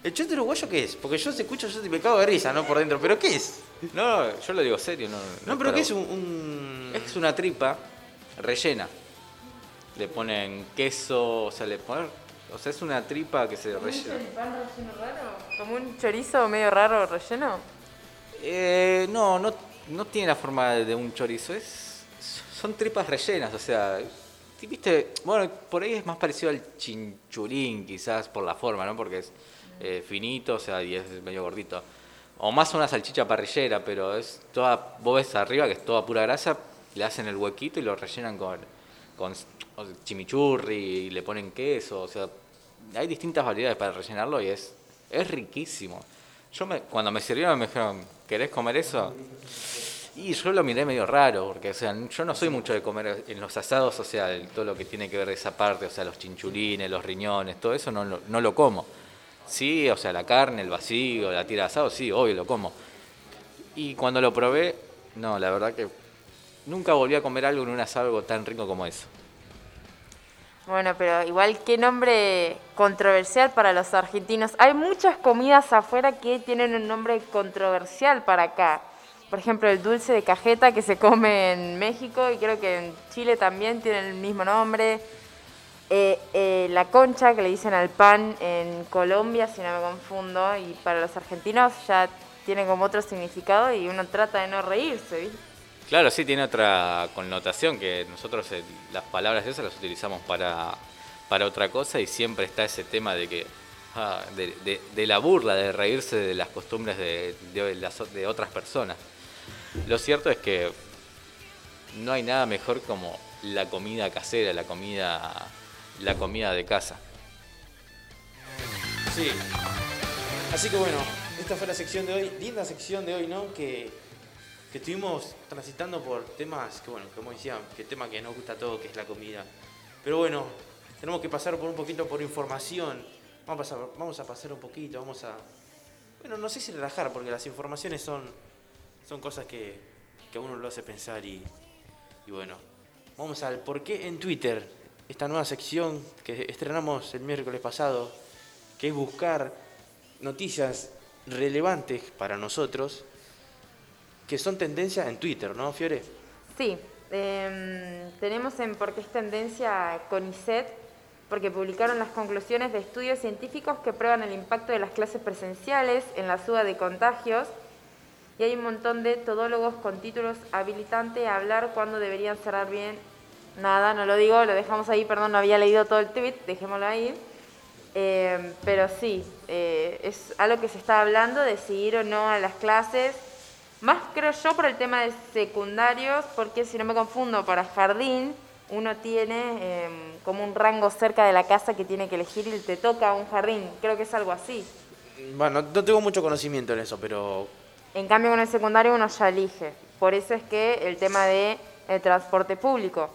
¿El choto uruguayo qué es? Porque yo se escucho, yo me cago de risa, ¿no? Por dentro, pero ¿qué es?
No, yo lo digo serio, no.
No, pero ¿qué es un, un-
Es una tripa rellena. Le ponen queso, o sea, le ponen. O sea, es una tripa que se rellena.
choripán relleno raro? ¿Como un chorizo medio raro relleno?
Eh, no, no, no tiene la forma de, un chorizo, es, son tripas rellenas, o sea, ¿sí viste, bueno, por ahí es más parecido al chinchulín quizás por la forma, ¿no? Porque es eh, finito, o sea, y es medio gordito. O más una salchicha parrillera, pero es toda, vos ves arriba que es toda pura grasa, le hacen el huequito y lo rellenan con, con chimichurri y le ponen queso, o sea, hay distintas variedades para rellenarlo y es, es riquísimo. Yo me, cuando me sirvieron me dijeron, ¿querés comer eso? Y yo lo miré medio raro, porque o sea, yo no soy mucho de comer en los asados, o sea, todo lo que tiene que ver esa parte, o sea, los chinchulines, los riñones, todo eso no, no lo como. Sí, o sea, la carne, el vacío, la tira de asado, sí, obvio lo como. Y cuando lo probé, no, la verdad que nunca volví a comer algo en un asado tan rico como eso.
Bueno, pero igual qué nombre controversial para los argentinos. Hay muchas comidas afuera que tienen un nombre controversial para acá. Por ejemplo, el dulce de cajeta que se come en México y creo que en Chile también tiene el mismo nombre. Eh, eh, la concha que le dicen al pan en Colombia, si no me confundo, y para los argentinos ya tiene como otro significado y uno trata de no reírse, ¿viste?
Claro, sí, tiene otra connotación que nosotros eh, las palabras esas las utilizamos para, para otra cosa y siempre está ese tema de que ah, de, la burla, de reírse de las costumbres de, de otras personas. Lo cierto es que no hay nada mejor como la comida casera, la comida, la comida de casa.
Sí. Así que bueno, esta fue la sección de hoy, linda sección de hoy, ¿no? Que, que estuvimos transitando por temas que, bueno, como decía, que tema que nos gusta a todos, que es la comida. Pero bueno, tenemos que pasar por un poquito por información. Vamos a pasar, vamos a pasar un poquito, vamos a... Bueno, no sé si relajar, porque las informaciones son, son cosas que, que a uno lo hace pensar y, y bueno. Vamos al por qué en Twitter, esta nueva sección que estrenamos el miércoles pasado, que es buscar noticias relevantes para nosotros, que son tendencia en Twitter, ¿no, Fiore?
Sí, em, tenemos en Por qué es tendencia CONICET, porque publicaron las conclusiones de estudios científicos que prueban el impacto de las clases presenciales en la suba de contagios. Y hay un montón de todólogos con títulos habilitante a hablar cuándo deberían cerrar bien. Nada, no lo digo, lo dejamos ahí, perdón, no había leído todo el tweet, dejémoslo ahí. Eh, pero sí, eh, es algo que se está hablando de si o no a las clases. Más creo yo por el tema de secundarios, porque si no me confundo, para jardín uno tiene eh, como un rango cerca de la casa que tiene que elegir y te toca un jardín. Creo que es algo así.
Bueno, no tengo mucho conocimiento en eso, pero
En cambio, con el secundario uno ya elige. Por eso es que el tema de el transporte público,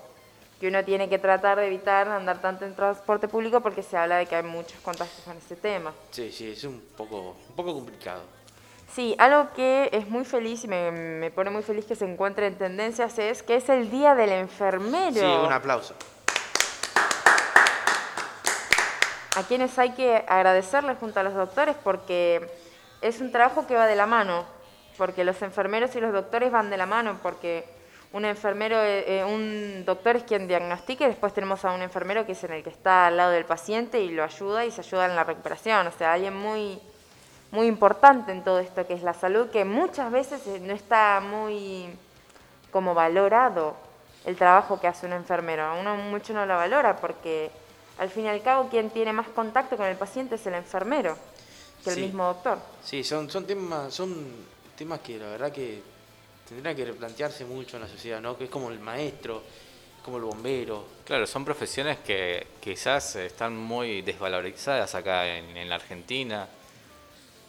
que uno tiene que tratar de evitar andar tanto en transporte público porque se habla de que hay muchos contagios con este tema.
sí, sí, es un poco, un poco complicado.
Sí, algo que es muy feliz y me, me pone muy feliz que se encuentre en tendencias es que es el Día del Enfermero.
Sí, un aplauso.
a quienes hay que agradecerles junto a los doctores porque es un trabajo que va de la mano, porque los enfermeros y los doctores van de la mano, porque un enfermero, eh, eh, un doctor es quien diagnostica y después tenemos a un enfermero que es en el que está al lado del paciente y lo ayuda y se ayuda en la recuperación, o sea, alguien muy muy importante en todo esto que es la salud, que muchas veces eh, no está muy como valorado el trabajo que hace un enfermero. Uno mucho no lo valora porque al fin y al cabo quien tiene más contacto con el paciente es el enfermero que
Sí.
el mismo doctor.
Sí, son, son temas, son temas que la verdad que tendrían que replantearse mucho en la sociedad, ¿no? Que es como el maestro, como el bombero.
Claro, son profesiones que quizás están muy desvalorizadas acá en, en la Argentina,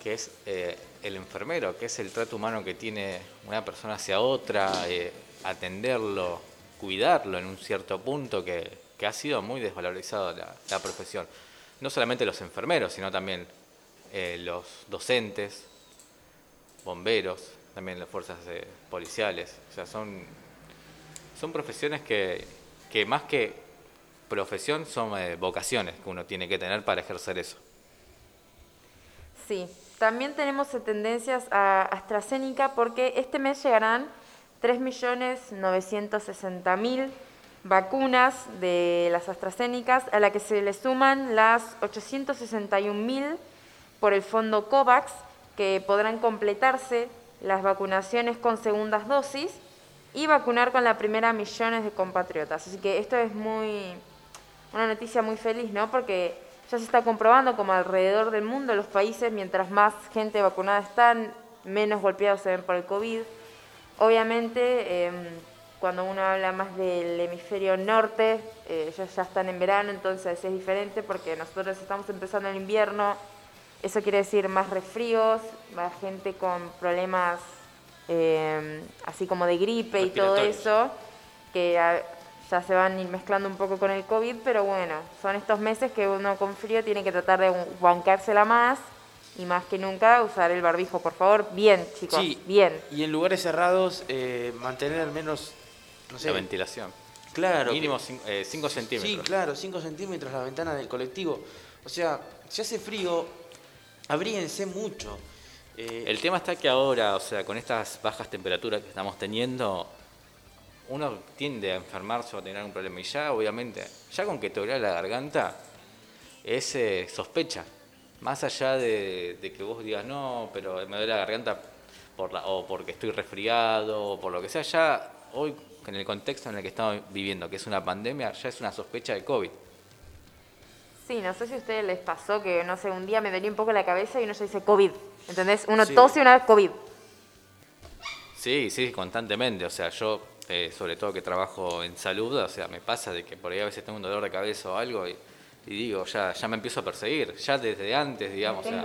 que es eh, el enfermero, que es el trato humano que tiene una persona hacia otra, eh, atenderlo, cuidarlo en un cierto punto, que, ha sido muy desvalorizado la, profesión. No solamente los enfermeros, sino también eh, los docentes, bomberos, también las fuerzas policiales. O sea, son, son profesiones que, que más que profesión son vocaciones que uno tiene que tener para ejercer eso.
Sí, también tenemos tendencias a AstraZeneca porque este mes llegarán 3.960.000 vacunas de las AstraZeneca, a la que se le suman las 861.000 por el fondo COVAX, que podrán completarse las vacunaciones con segundas dosis y vacunar con la primera millones de compatriotas. Así que esto es muy una noticia muy feliz, ¿no? Porque ya se está comprobando como alrededor del mundo los países, mientras más gente vacunada están, menos golpeados se ven por el COVID. Obviamente, em, cuando uno habla más del hemisferio norte, eh, ellos ya están en verano, entonces es diferente porque nosotros estamos empezando el invierno. Eso quiere decir más resfríos, más gente con problemas em, así como de gripe y todo eso, que a- ya se van a ir mezclando un poco con el COVID, pero bueno, son estos meses que uno con frío tiene que tratar de bancársela más y más que nunca usar el barbijo, por favor. Bien, chicos,
Sí.
bien.
Y en lugares cerrados, eh, mantener al menos, no sé,
La ventilación.
claro.
Mínimo
que-
5 centímetros.
Sí, claro, 5 centímetros la ventana del colectivo. O sea, si hace frío, abríguense mucho. Eh,
El tema está que ahora, o sea, con estas bajas temperaturas que estamos teniendo, uno tiende a enfermarse o a tener un problema. Y ya, obviamente, ya con que te duele la garganta, es eh, sospecha. Más allá de, de que vos digas, no, pero me duele la garganta por la, o porque estoy resfriado o por lo que sea, ya hoy, en el contexto en el que estamos viviendo, que es una pandemia, ya es una sospecha de COVID.
Sí, no sé si a ustedes les pasó que, no sé, un día me dolía un poco la cabeza y uno ya dice COVID, ¿entendés? Uno
Sí.
tose y una vez COVID.
Sí, sí, constantemente. O sea, yo, eh, sobre todo que trabajo en salud, o sea, me pasa de que por ahí a veces tengo un dolor de cabeza o algo y, y digo, ya, ya me empiezo a perseguir, ya desde antes, digamos. o sea,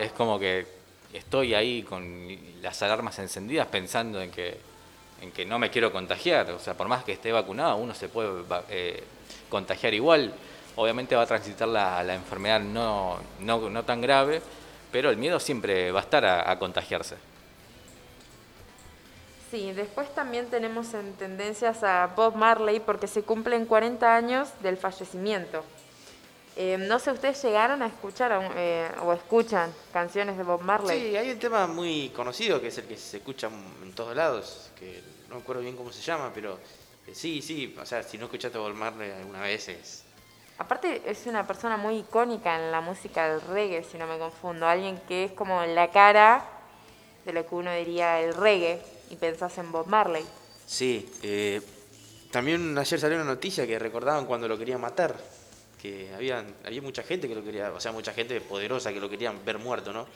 es como que estoy ahí con las alarmas encendidas pensando en que, en que no me quiero contagiar. O sea, por más que esté vacunado, uno se puede eh, contagiar igual. Obviamente va a transitar la, la enfermedad no, no, no tan grave, pero el miedo siempre va a estar a- a contagiarse.
Sí, después también tenemos en tendencias a Bob Marley porque se cumplen 40 años del fallecimiento. Eh, no sé, ¿ustedes llegaron a escuchar eh, o escuchan canciones de Bob Marley?
Sí, hay un tema muy conocido que es el que se escucha en todos lados, que no me acuerdo bien cómo se llama, pero eh, sí, sí, o sea, si no escuchaste a Bob Marley alguna vez es...
Aparte es una persona muy icónica en la música del reggae, si no me confundo. Alguien que es como la cara de lo que uno diría el reggae y pensás en Bob Marley.
Sí, eh, también ayer salió una noticia que recordaban cuando lo querían matar, que había, había mucha gente que lo quería, o sea, mucha gente poderosa que lo querían ver muerto, ¿no?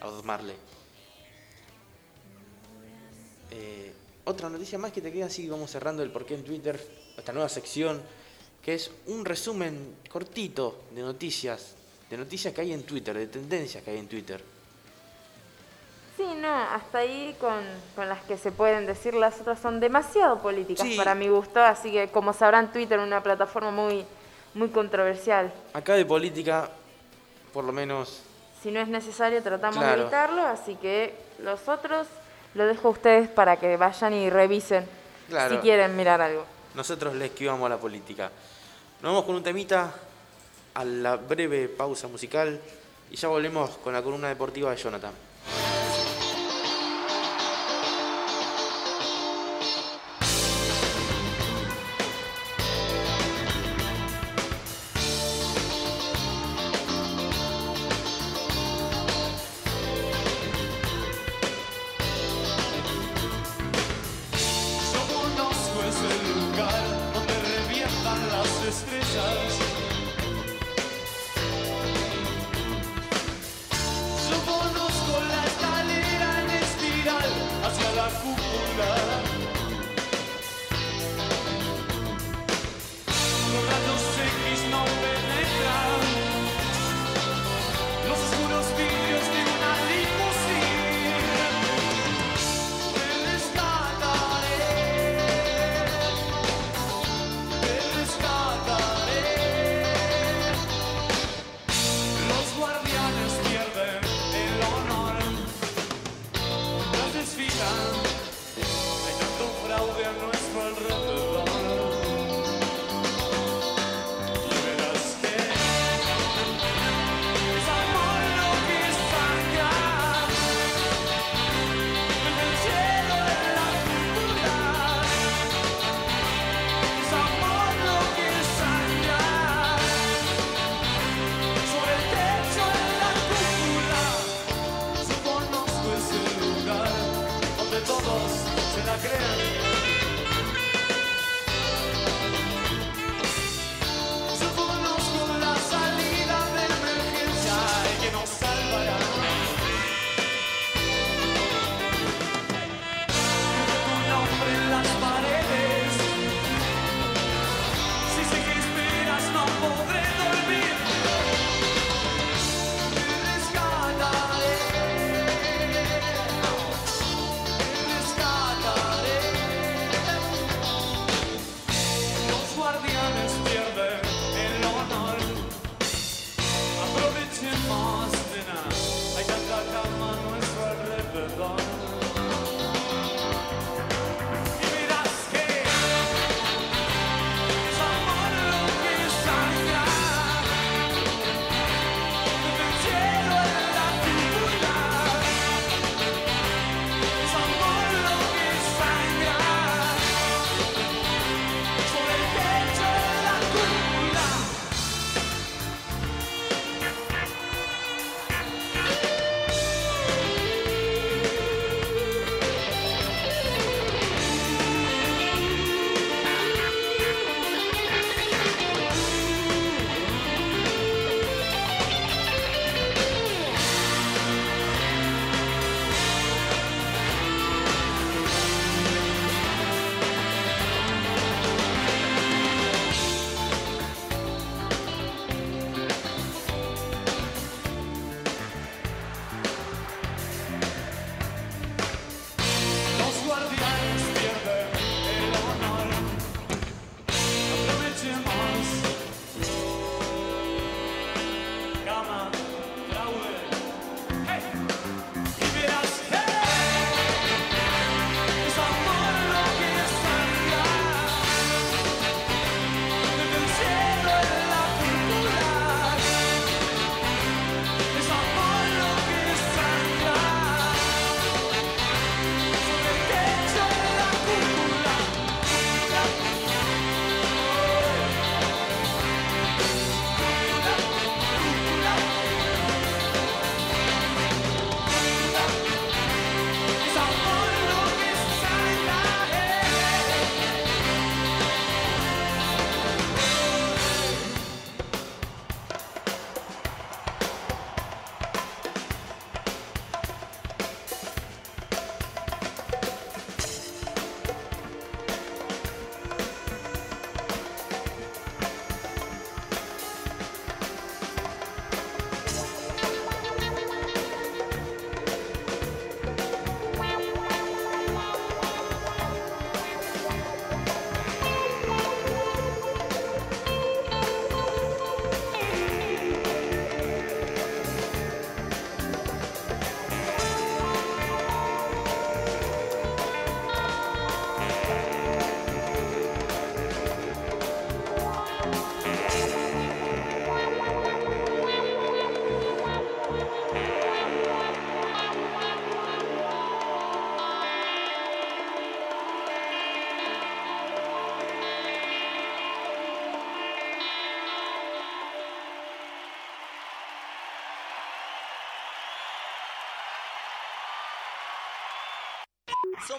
A Bob Marley. Eh, otra noticia más que te queda así, vamos cerrando el porqué en Twitter, esta nueva sección, que es un resumen cortito de noticias, de noticias que hay en Twitter, de tendencias que hay en Twitter.
Sí, no, hasta ahí con, con las que se pueden decir, las otras son demasiado políticas
Sí.
para mi gusto, así que como sabrán Twitter es una plataforma muy, muy controversial.
Acá de política, por lo menos
Si no es necesario tratamos de evitarlo, así que los otros lo dejo a ustedes para que vayan y revisen
Claro.
si quieren mirar algo.
Nosotros le esquivamos a la política. Nos vamos con un temita a la breve pausa musical y ya volvemos con la columna deportiva de Jonathan.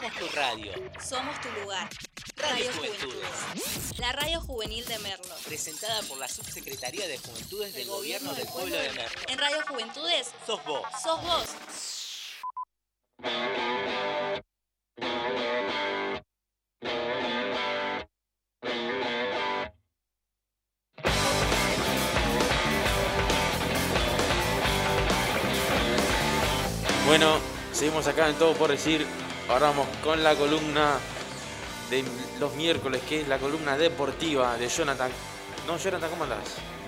Somos tu radio.
Somos tu lugar.
Radio
Radio
Juventudes.
Juventudes. La radio juvenil de Merlo.
Presentada por la Subsecretaría de Juventudes del Gobierno del Pueblo de Merlo.
En Radio Juventudes,
Sos vos.
sos vos.
Bueno, seguimos acá en Todo por Decir. Ahora vamos con la columna de los miércoles, que es la columna deportiva de Jonathan. No, Jonathan, ¿cómo andás?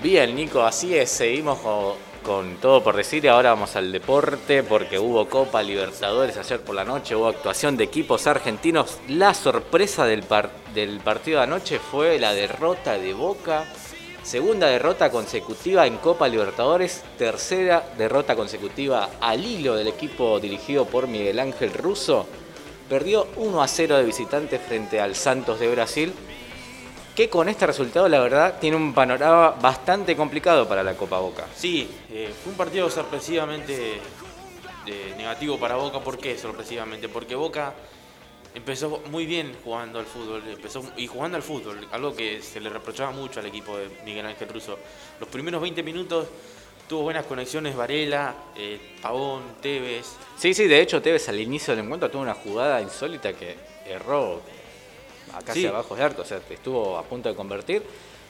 Bien, Nico, así es. Seguimos co- con, todo por decir. Ahora vamos al deporte porque hubo Copa Libertadores ayer por la noche. Hubo actuación de equipos argentinos. La sorpresa del, del partido de anoche fue la derrota de Boca. Segunda derrota consecutiva en Copa Libertadores. Tercera derrota consecutiva al hilo del equipo dirigido por Miguel Ángel Russo. Perdió 1 a 0 de visitante frente al Santos de Brasil que con este resultado, la verdad, tiene un panorama bastante complicado para la Copa Boca.
Sí, eh, fue un partido sorpresivamente eh, negativo para Boca, ¿por qué sorpresivamente? Porque Boca empezó muy bien jugando al fútbol, empezó y jugando al fútbol, algo que se le reprochaba mucho al equipo de Miguel Ángel Russo. Los primeros 20 minutos tuvo buenas conexiones Varela, eh, Pavón, Tevez.
Sí, sí, de hecho Tevez al inicio del encuentro tuvo una jugada insólita que erró casi abajo de arco, o sea, estuvo a punto de convertir,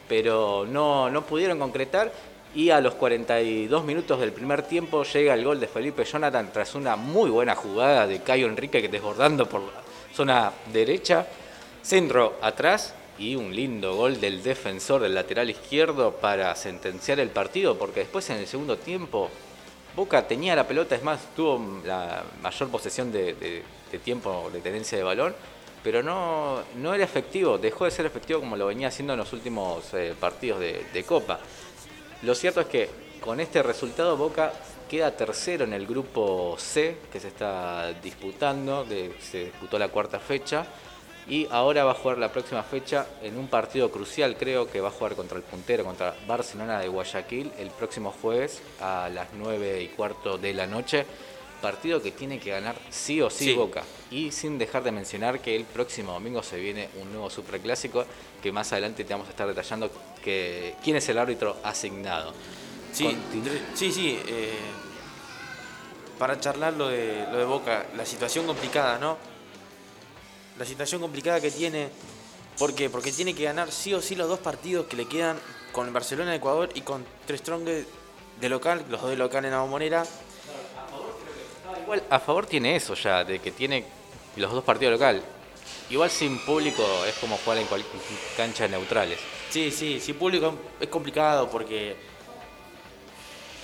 pero no, no pudieron concretar y a los 42 minutos del primer tiempo llega el gol de Felipe Jonathan tras una muy buena jugada de Cayo Enrique que desbordando por la zona derecha, centro atrás y un lindo gol del defensor del lateral izquierdo para sentenciar el partido, porque después en el segundo tiempo Boca tenía la pelota, es más, tuvo la mayor posesión de, tiempo de tenencia de balón, pero no, no era efectivo, dejó de ser efectivo como lo venía haciendo en los últimos eh, partidos de, Copa. Lo cierto es que con este resultado Boca queda tercero en el grupo C que se está disputando, se disputó la cuarta fecha y ahora va a jugar la próxima fecha en un partido crucial, creo que va a jugar contra el puntero, contra Barcelona de Guayaquil el próximo jueves a las 9 y cuarto de la noche. Partido que tiene que ganar sí o sí,
Sí.
Boca. Y sin dejar de mencionar que el próximo domingo se viene un nuevo superclásico que más adelante te vamos a estar detallando que, quién es el árbitro asignado.
Sí,
Continu-
sí, sí. eh, para charlar lo de, lo de Boca, la situación complicada, ¿no? La situación complicada que tiene. ¿Por qué? Porque tiene que ganar sí o sí los dos partidos que le quedan con el Barcelona de Ecuador y con Tres Strong de local, los dos de local en la bombonera.
Igual a favor tiene eso ya, de que tiene los dos partidos local. Igual sin público es como jugar en cualquier cancha neutrales.
Sí, sí, sí, público es complicado porque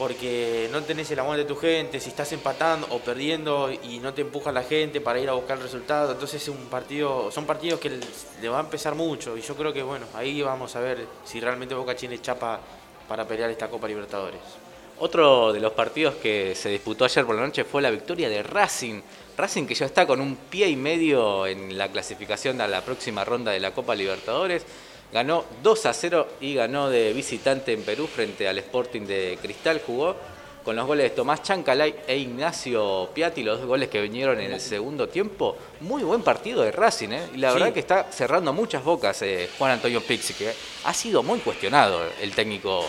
porque no tenés el amor de tu gente, si estás empatando o perdiendo y no te empuja la gente para ir a buscar el resultado, entonces es un partido, son partidos que le va a empezar mucho y yo creo que bueno, ahí vamos a ver si realmente Boca tiene chapa para pelear esta Copa Libertadores.
Otro de los partidos que se disputó ayer por la noche fue la victoria de Racing. Racing que ya está con un pie y medio en la clasificación a la próxima ronda de la Copa Libertadores. Ganó 2 a 0 y ganó de visitante en Perú frente al Sporting de Cristal. Jugó con los goles de Tomás Chancalay e Ignacio Piatti, los dos goles que vinieron en el segundo tiempo. Muy buen partido de Racing, ¿eh? Y la
Sí.
verdad que está cerrando muchas bocas eh, Juan Antonio Pixi, que ha sido muy cuestionado el técnico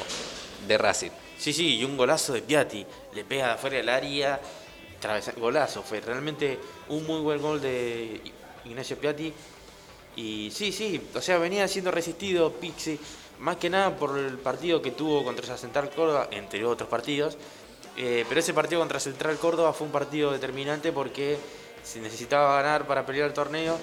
de Racing.
Sí, sí, y un golazo de Piatti, le pega de afuera del área, travesa- golazo, fue realmente un muy buen gol de Ignacio Piatti. Y sí, sí, o sea, venía siendo resistido Pixi, más que nada por el partido que tuvo contra Central Córdoba, entre otros partidos. Eh, pero ese partido contra Central Córdoba fue un partido determinante porque se necesitaba ganar para pelear el torneo.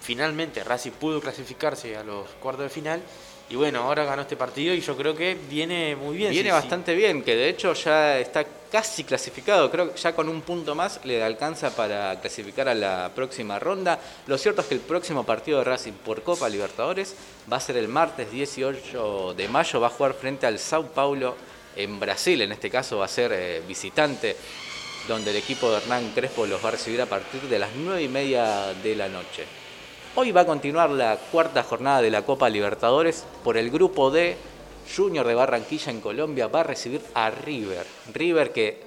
Finalmente Racing pudo clasificarse a los cuartos de final. Y bueno, ahora ganó este partido y yo creo que viene muy bien.
Viene
sí, sí.
bastante bien, que de hecho ya está casi clasificado, creo que ya con un punto más le alcanza para clasificar a la próxima ronda. Lo cierto es que el próximo partido de Racing por Copa Libertadores va a ser el martes 18 de mayo, va a jugar frente al Sao Paulo en Brasil, en este caso va a ser eh, visitante, donde el equipo de Hernán Crespo los va a recibir a partir de las 9 y media de la noche. Hoy va a continuar la cuarta jornada de la Copa Libertadores por el grupo D. Junior de Barranquilla en Colombia va a recibir a River. River que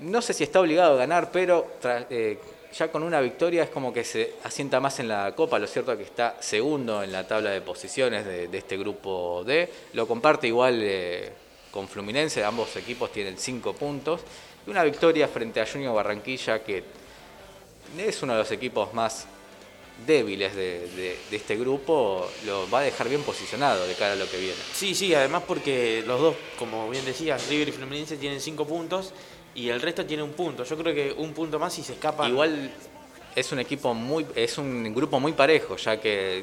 no sé si está obligado a ganar, pero eh, ya con una victoria es como que se asienta más en la Copa. Lo cierto es que está segundo en la tabla de posiciones de, de este grupo D. Lo comparte igual eh, con Fluminense, ambos equipos tienen cinco puntos. Y una victoria frente a Junior Barranquilla que es uno de los equipos más débiles de, de- de este grupo, lo va a dejar bien posicionado de cara a lo que viene.
Sí, sí, además porque los dos, como bien decías, River y Fluminense tienen cinco puntos y el resto tiene un punto. Yo creo que un punto más y se escapa.
Igual es un equipo muy, es un grupo muy parejo, ya que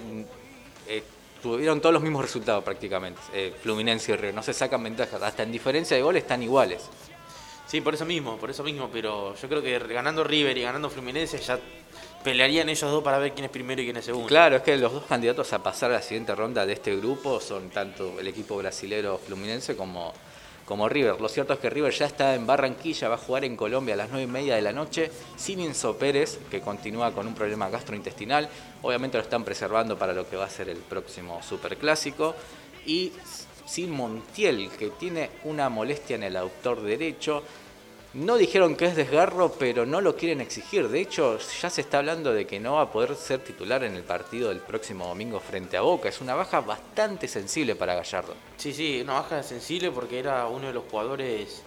eh, tuvieron todos los mismos resultados prácticamente. eh, Fluminense y River, no se sacan ventajas, hasta en diferencia de goles están iguales.
Sí, por eso mismo, por eso mismo, pero yo creo que ganando River y ganando Fluminense ya pelearían ellos dos para ver quién es primero y quién es segundo.
Claro, es que los dos candidatos a pasar a la siguiente ronda de este grupo son tanto el equipo brasilero Fluminense como, como River. Lo cierto es que River ya está en Barranquilla, va a jugar en Colombia a las 9 y media de la noche sin Enzo Pérez, que continúa con un problema gastrointestinal. Obviamente lo están preservando para lo que va a ser el próximo superclásico. Y sin Montiel, que tiene una molestia en el autor derecho. No dijeron que es desgarro, pero no lo quieren exigir. De hecho, ya se está hablando de que no va a poder ser titular en el partido del próximo domingo frente a Boca. Es una baja bastante sensible para Gallardo.
Sí, sí, una baja sensible porque era uno de los jugadores,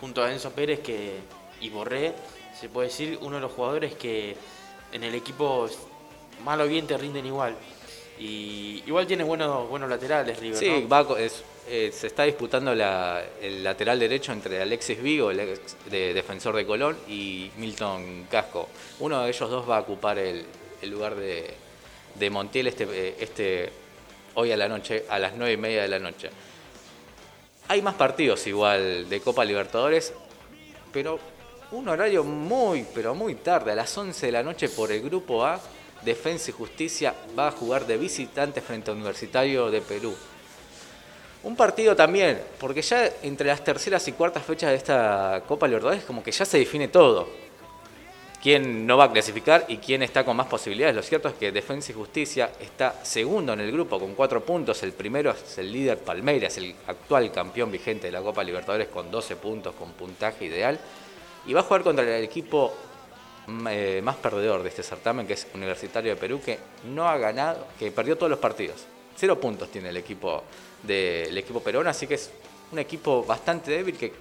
junto a Enzo Pérez que, y Borré, se puede decir, uno de los jugadores que en el equipo, mal o bien, te rinden igual. Y igual tiene buenos, buenos laterales, River.
Sí,
¿no?
va es- eh, se está disputando el lateral derecho entre Alexis Vigo, el ex de- defensor de Colón, y Milton Casco. Uno de ellos dos va a ocupar el, lugar de, de Montiel este, eh, este, hoy a la noche, a las 9 y media de la noche. Hay más partidos igual de Copa Libertadores, pero un horario muy, pero muy tarde, a las 11 de la noche por el Grupo A, Defensa y Justicia va a jugar de visitante frente a Universitario de Perú. Un partido también, porque ya entre las terceras y cuartas fechas de esta Copa Libertadores como que ya se define todo. Quién no va a clasificar y quién está con más posibilidades. Lo cierto es que Defensa y Justicia está segundo en el grupo con cuatro puntos. El primero es el líder Palmeiras, el actual campeón vigente de la Copa Libertadores con 12 puntos, con puntaje ideal. Y va a jugar contra el equipo mm, eh, más perdedor de este certamen, que es Universitario de Perú, que no ha ganado, que perdió todos los partidos. Cero puntos tiene el equipo del equipo peruano, así que es un equipo bastante débil que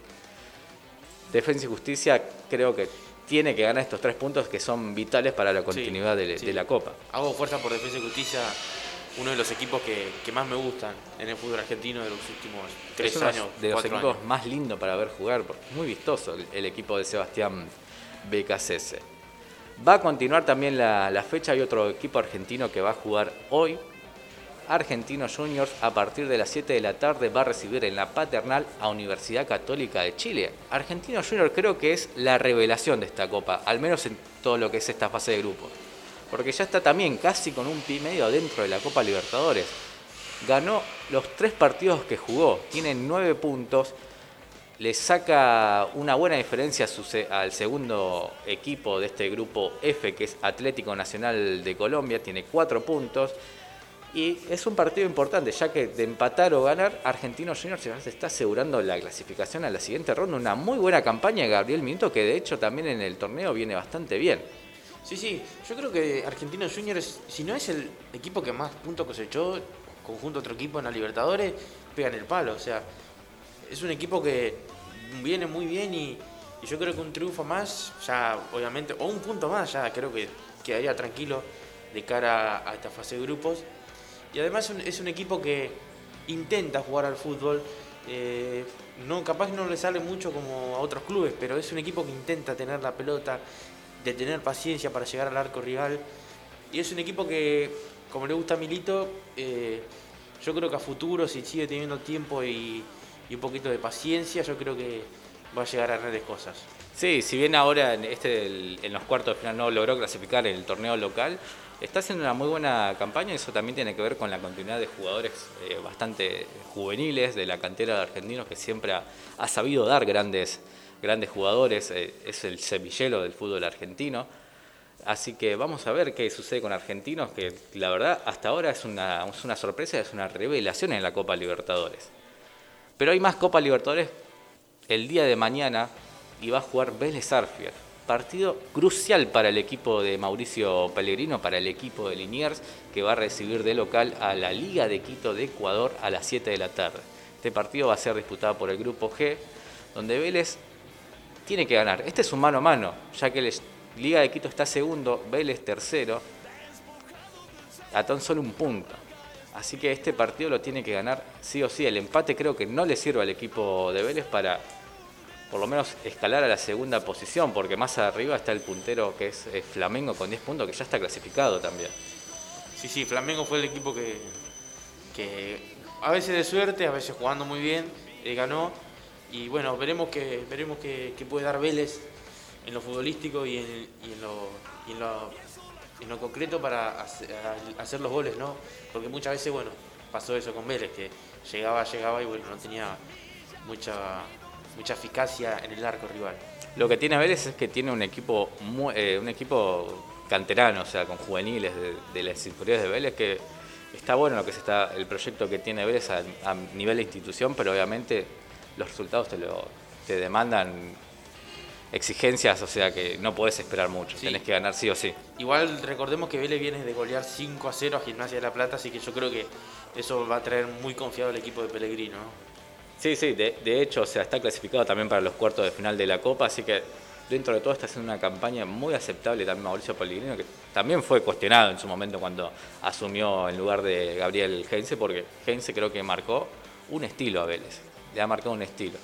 Defensa y Justicia creo que tiene que ganar estos tres puntos que son vitales para la continuidad de,
sí.
de la Copa.
Hago fuerza por Defensa y Justicia, uno de los equipos que, que más me gustan en el fútbol argentino de los últimos tres
es
años,
de los equipos
años.
más lindos para ver jugar, porque es muy vistoso el, el equipo de Sebastián Becasese. Va a continuar también la, la fecha, hay otro equipo argentino que va a jugar hoy. Argentinos Juniors a partir de las 7 de la tarde va a recibir en la paternal a Universidad Católica de Chile. Argentinos Juniors creo que es la revelación de esta copa, al menos en todo lo que es esta fase de grupo. Porque ya está también casi con un pie medio dentro de la Copa Libertadores. Ganó los tres partidos que jugó, tiene nueve puntos, le saca una buena diferencia al segundo equipo de este grupo F, que es Atlético Nacional de Colombia, tiene cuatro puntos. Y es un partido importante, ya que de empatar o ganar, Argentinos Juniors se está asegurando la clasificación a la siguiente ronda. Una muy buena campaña Gabriel Minto, que de hecho también en el torneo viene bastante bien.
Sí, sí, yo creo que Argentinos Juniors, si no es el equipo que más puntos cosechó, conjunto otro equipo en la Libertadores, pegan el palo. O sea, es un equipo que viene muy bien y, y yo creo que un triunfo más, ya obviamente, o un punto más, ya creo que quedaría tranquilo de cara a esta fase de grupos. Y además es un, equipo que intenta jugar al fútbol. eh, no, capaz no le sale mucho como a otros clubes, pero es un equipo que intenta tener la pelota, de tener paciencia para llegar al arco rival. Y es un equipo que, como le gusta a Milito, eh, yo creo que a futuro, si sigue teniendo tiempo y, un poquito de paciencia, yo creo que va a llegar a grandes cosas.
Sí, si bien ahora en, este, en los cuartos de final no logró clasificar en el torneo local, está haciendo una muy buena campaña eso también tiene que ver con la continuidad de jugadores eh, bastante juveniles de la cantera de argentinos que siempre ha, sabido dar grandes, grandes jugadores, eh, es el semillero del fútbol argentino. Así que vamos a ver qué sucede con argentinos, que la verdad hasta ahora es una, es una sorpresa, es una revelación en la Copa Libertadores. Pero hay más Copa Libertadores el día de mañana y va a jugar Vélez Arfield. Partido crucial para el equipo de Mauricio Pellegrino, para el equipo de Liniers, que va a recibir de local a la Liga de Quito de Ecuador a las 7 de la tarde. Este partido va a ser disputado por el grupo G, donde Vélez tiene que ganar. Este es un mano a mano, ya que la Liga de Quito está segundo, Vélez tercero, a tan solo un punto. Así que este partido lo tiene que ganar sí o sí. El empate creo que no le sirve al equipo de Vélez para por lo menos escalar a la segunda posición, porque más arriba está el puntero que es eh, Flamengo con 10 puntos, que ya está clasificado también.
Sí, sí, Flamengo fue el equipo que, a veces de suerte, a veces jugando muy bien, eh, ganó. Y bueno, veremos que veremos que, puede dar Vélez en lo futbolístico y en, lo, concreto para hacer los goles, ¿no? Porque muchas veces, bueno, pasó eso con Vélez, que llegaba, llegaba y bueno, no tenía mucha, mucha eficacia en el arco rival.
Lo que tiene Vélez es que tiene un equipo mu- eh, un equipo canterano, o sea, con juveniles de, de las inferiores de Vélez, que está bueno lo que se está, el proyecto que tiene Vélez a, a nivel de institución, pero obviamente los resultados te lo te demandan exigencias, o sea que no podés esperar mucho,
Sí.
tenés que ganar sí o sí.
Igual recordemos que Vélez viene de golear 5 a 0 a Gimnasia de la Plata, así que yo creo que eso va a traer muy confiado al equipo de Pellegrino. ¿no?
Sí, sí, de, hecho, o sea, está clasificado también para los cuartos de final de la Copa, así que dentro de todo está haciendo una campaña muy aceptable también Mauricio Pellegrino, que también fue cuestionado en su momento cuando asumió en lugar de Gabriel Heinze, porque Heinze creo que marcó un estilo a Vélez, le ha marcado un estilo.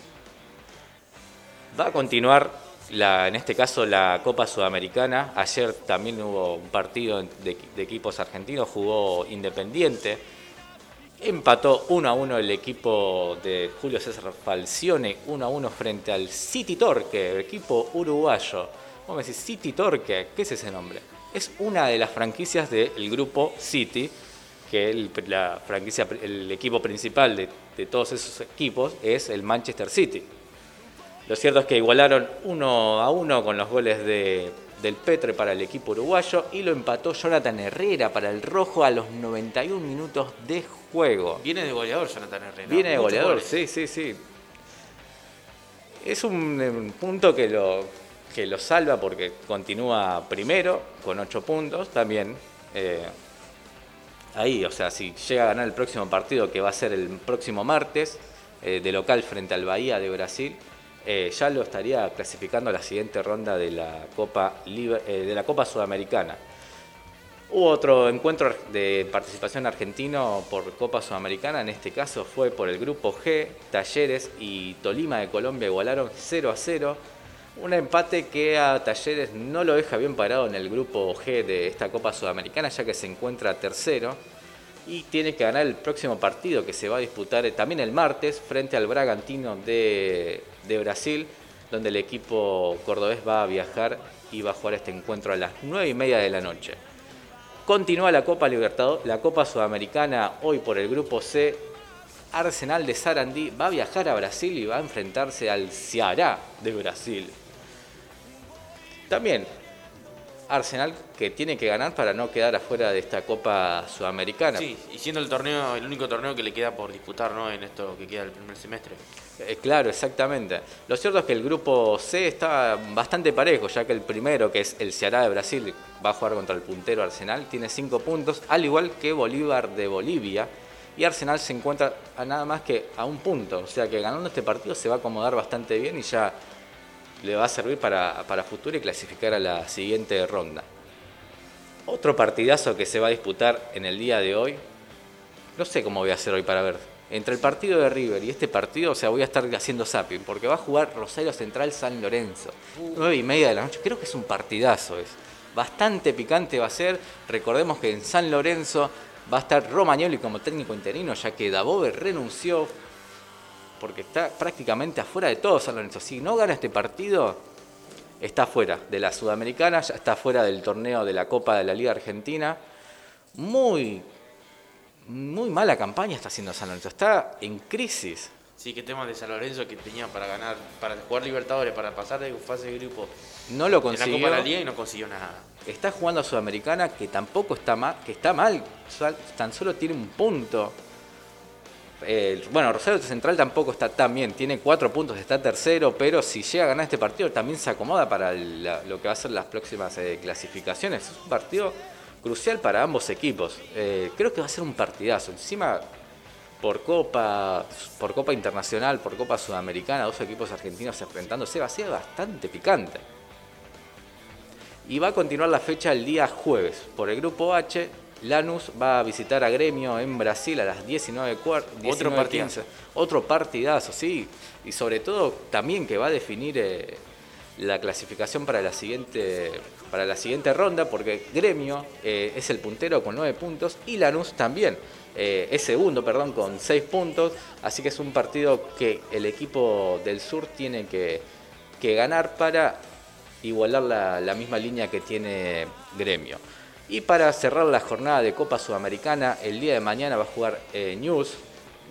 Va a continuar, la, en este caso, la Copa Sudamericana. Ayer también hubo un partido de equipos argentinos, jugó Independiente. Empató 1 a 1 el equipo de Julio César Falcione, 1 a 1 frente al City Torque, el equipo uruguayo. Vos me decís, City Torque, ¿qué es ese nombre? Es una de las franquicias del grupo City, que el, la franquicia, el equipo principal de, de todos esos equipos es el Manchester City. Lo cierto es que igualaron 1 a 1 con los goles de, del Petre para el equipo uruguayo y lo empató Jonathan Herrera para el Rojo a los 91 minutos de juego.
Viene de goleador Jonathan Herrera.
Viene de goleador,
goles.
sí, sí, sí. Es un, un punto que lo, que lo salva porque continúa primero con 8 puntos también. eh, ahí, o sea, si llega a ganar el próximo partido que va a ser el próximo martes, eh, de local frente al Bahía de Brasil, eh, ya lo estaría clasificando a la siguiente ronda de la Copa, eh, de la Copa Sudamericana. Hubo otro encuentro de participación argentino por Copa Sudamericana, en este caso fue por el grupo G, Talleres y Tolima de Colombia igualaron 0 a 0. Un empate que a Talleres no lo deja bien parado en el grupo G de esta Copa Sudamericana, ya que se encuentra tercero y tiene que ganar el próximo partido que se va a disputar eh, también el martes frente al Bragantino de, Brasil, donde el equipo cordobés va a viajar y va a jugar este encuentro a las 9 y media de la noche. Continúa la Copa Libertadores, la Copa Sudamericana hoy por el grupo C. Arsenal de Sarandí va a viajar a Brasil y va a enfrentarse al Ceará de Brasil. También Arsenal que tiene que ganar para no quedar afuera de esta Copa Sudamericana.
Sí, y siendo el torneo, el único torneo que le queda por disputar, ¿no? En esto que queda del primer semestre.
Eh, claro, exactamente. Lo cierto es que el grupo C está bastante parejo, ya que el primero, que es el Ceará de Brasil, va a jugar contra el puntero Arsenal, tiene 5 puntos, al igual que Bolívar de Bolivia. Y Arsenal se encuentra a nada más que a un punto. O sea que ganando este partido se va a acomodar bastante bien y ya le va a servir para, para futuro y clasificar a la siguiente ronda. Otro partidazo que se va a disputar en el día de hoy. No sé cómo voy a hacer hoy para ver. Entre el partido de River y este partido, o sea, voy a estar haciendo zapping, porque va a jugar Rosario Central San Lorenzo. Nueve y media de la noche. Creo que es un partidazo. Es bastante picante va a ser. Recordemos que en San Lorenzo va a estar Romagnoli como técnico interino, ya que Dabove renunció porque está prácticamente afuera de todo San Lorenzo. Si no gana este partido, está fuera de la Sudamericana, ya está fuera del torneo de la Copa de la Liga Argentina. Muy, muy mala campaña está haciendo San Lorenzo. Está en crisis.
Sí, que temas de San Lorenzo que tenía para ganar, para jugar Libertadores, para pasar de fase de grupo
No lo
en la
consiguió.
Copa de la Liga y no consiguió nada.
Está jugando a Sudamericana que tampoco está mal, que está mal, tan solo tiene un punto. Bueno, Rosario Central tampoco está tan bien, tiene cuatro puntos, está tercero, pero si llega a ganar este partido también se acomoda para lo que va a ser las próximas eh, clasificaciones. Es un partido crucial para ambos equipos. Eh, creo que va a ser un partidazo. Encima, por Copa, por Copa Internacional, por Copa Sudamericana, dos equipos argentinos enfrentándose, va a ser bastante picante. Y va a continuar la fecha el día jueves. Por el grupo H, Lanús va a visitar a Gremio en Brasil a las 19 cuar- 19:15.
partidazo.
Otro partidazo, sí. Y sobre todo también que va a definir eh, la clasificación para la siguiente, para la siguiente ronda, porque Gremio eh, es el puntero con 9 puntos y Lanús también. eh, es segundo, perdón, con 6 puntos. Así que es un partido que el equipo del sur tiene que, que ganar para igualar la, la misma línea que tiene Gremio. Y para cerrar la jornada de Copa Sudamericana, el día de mañana va a jugar eh, News,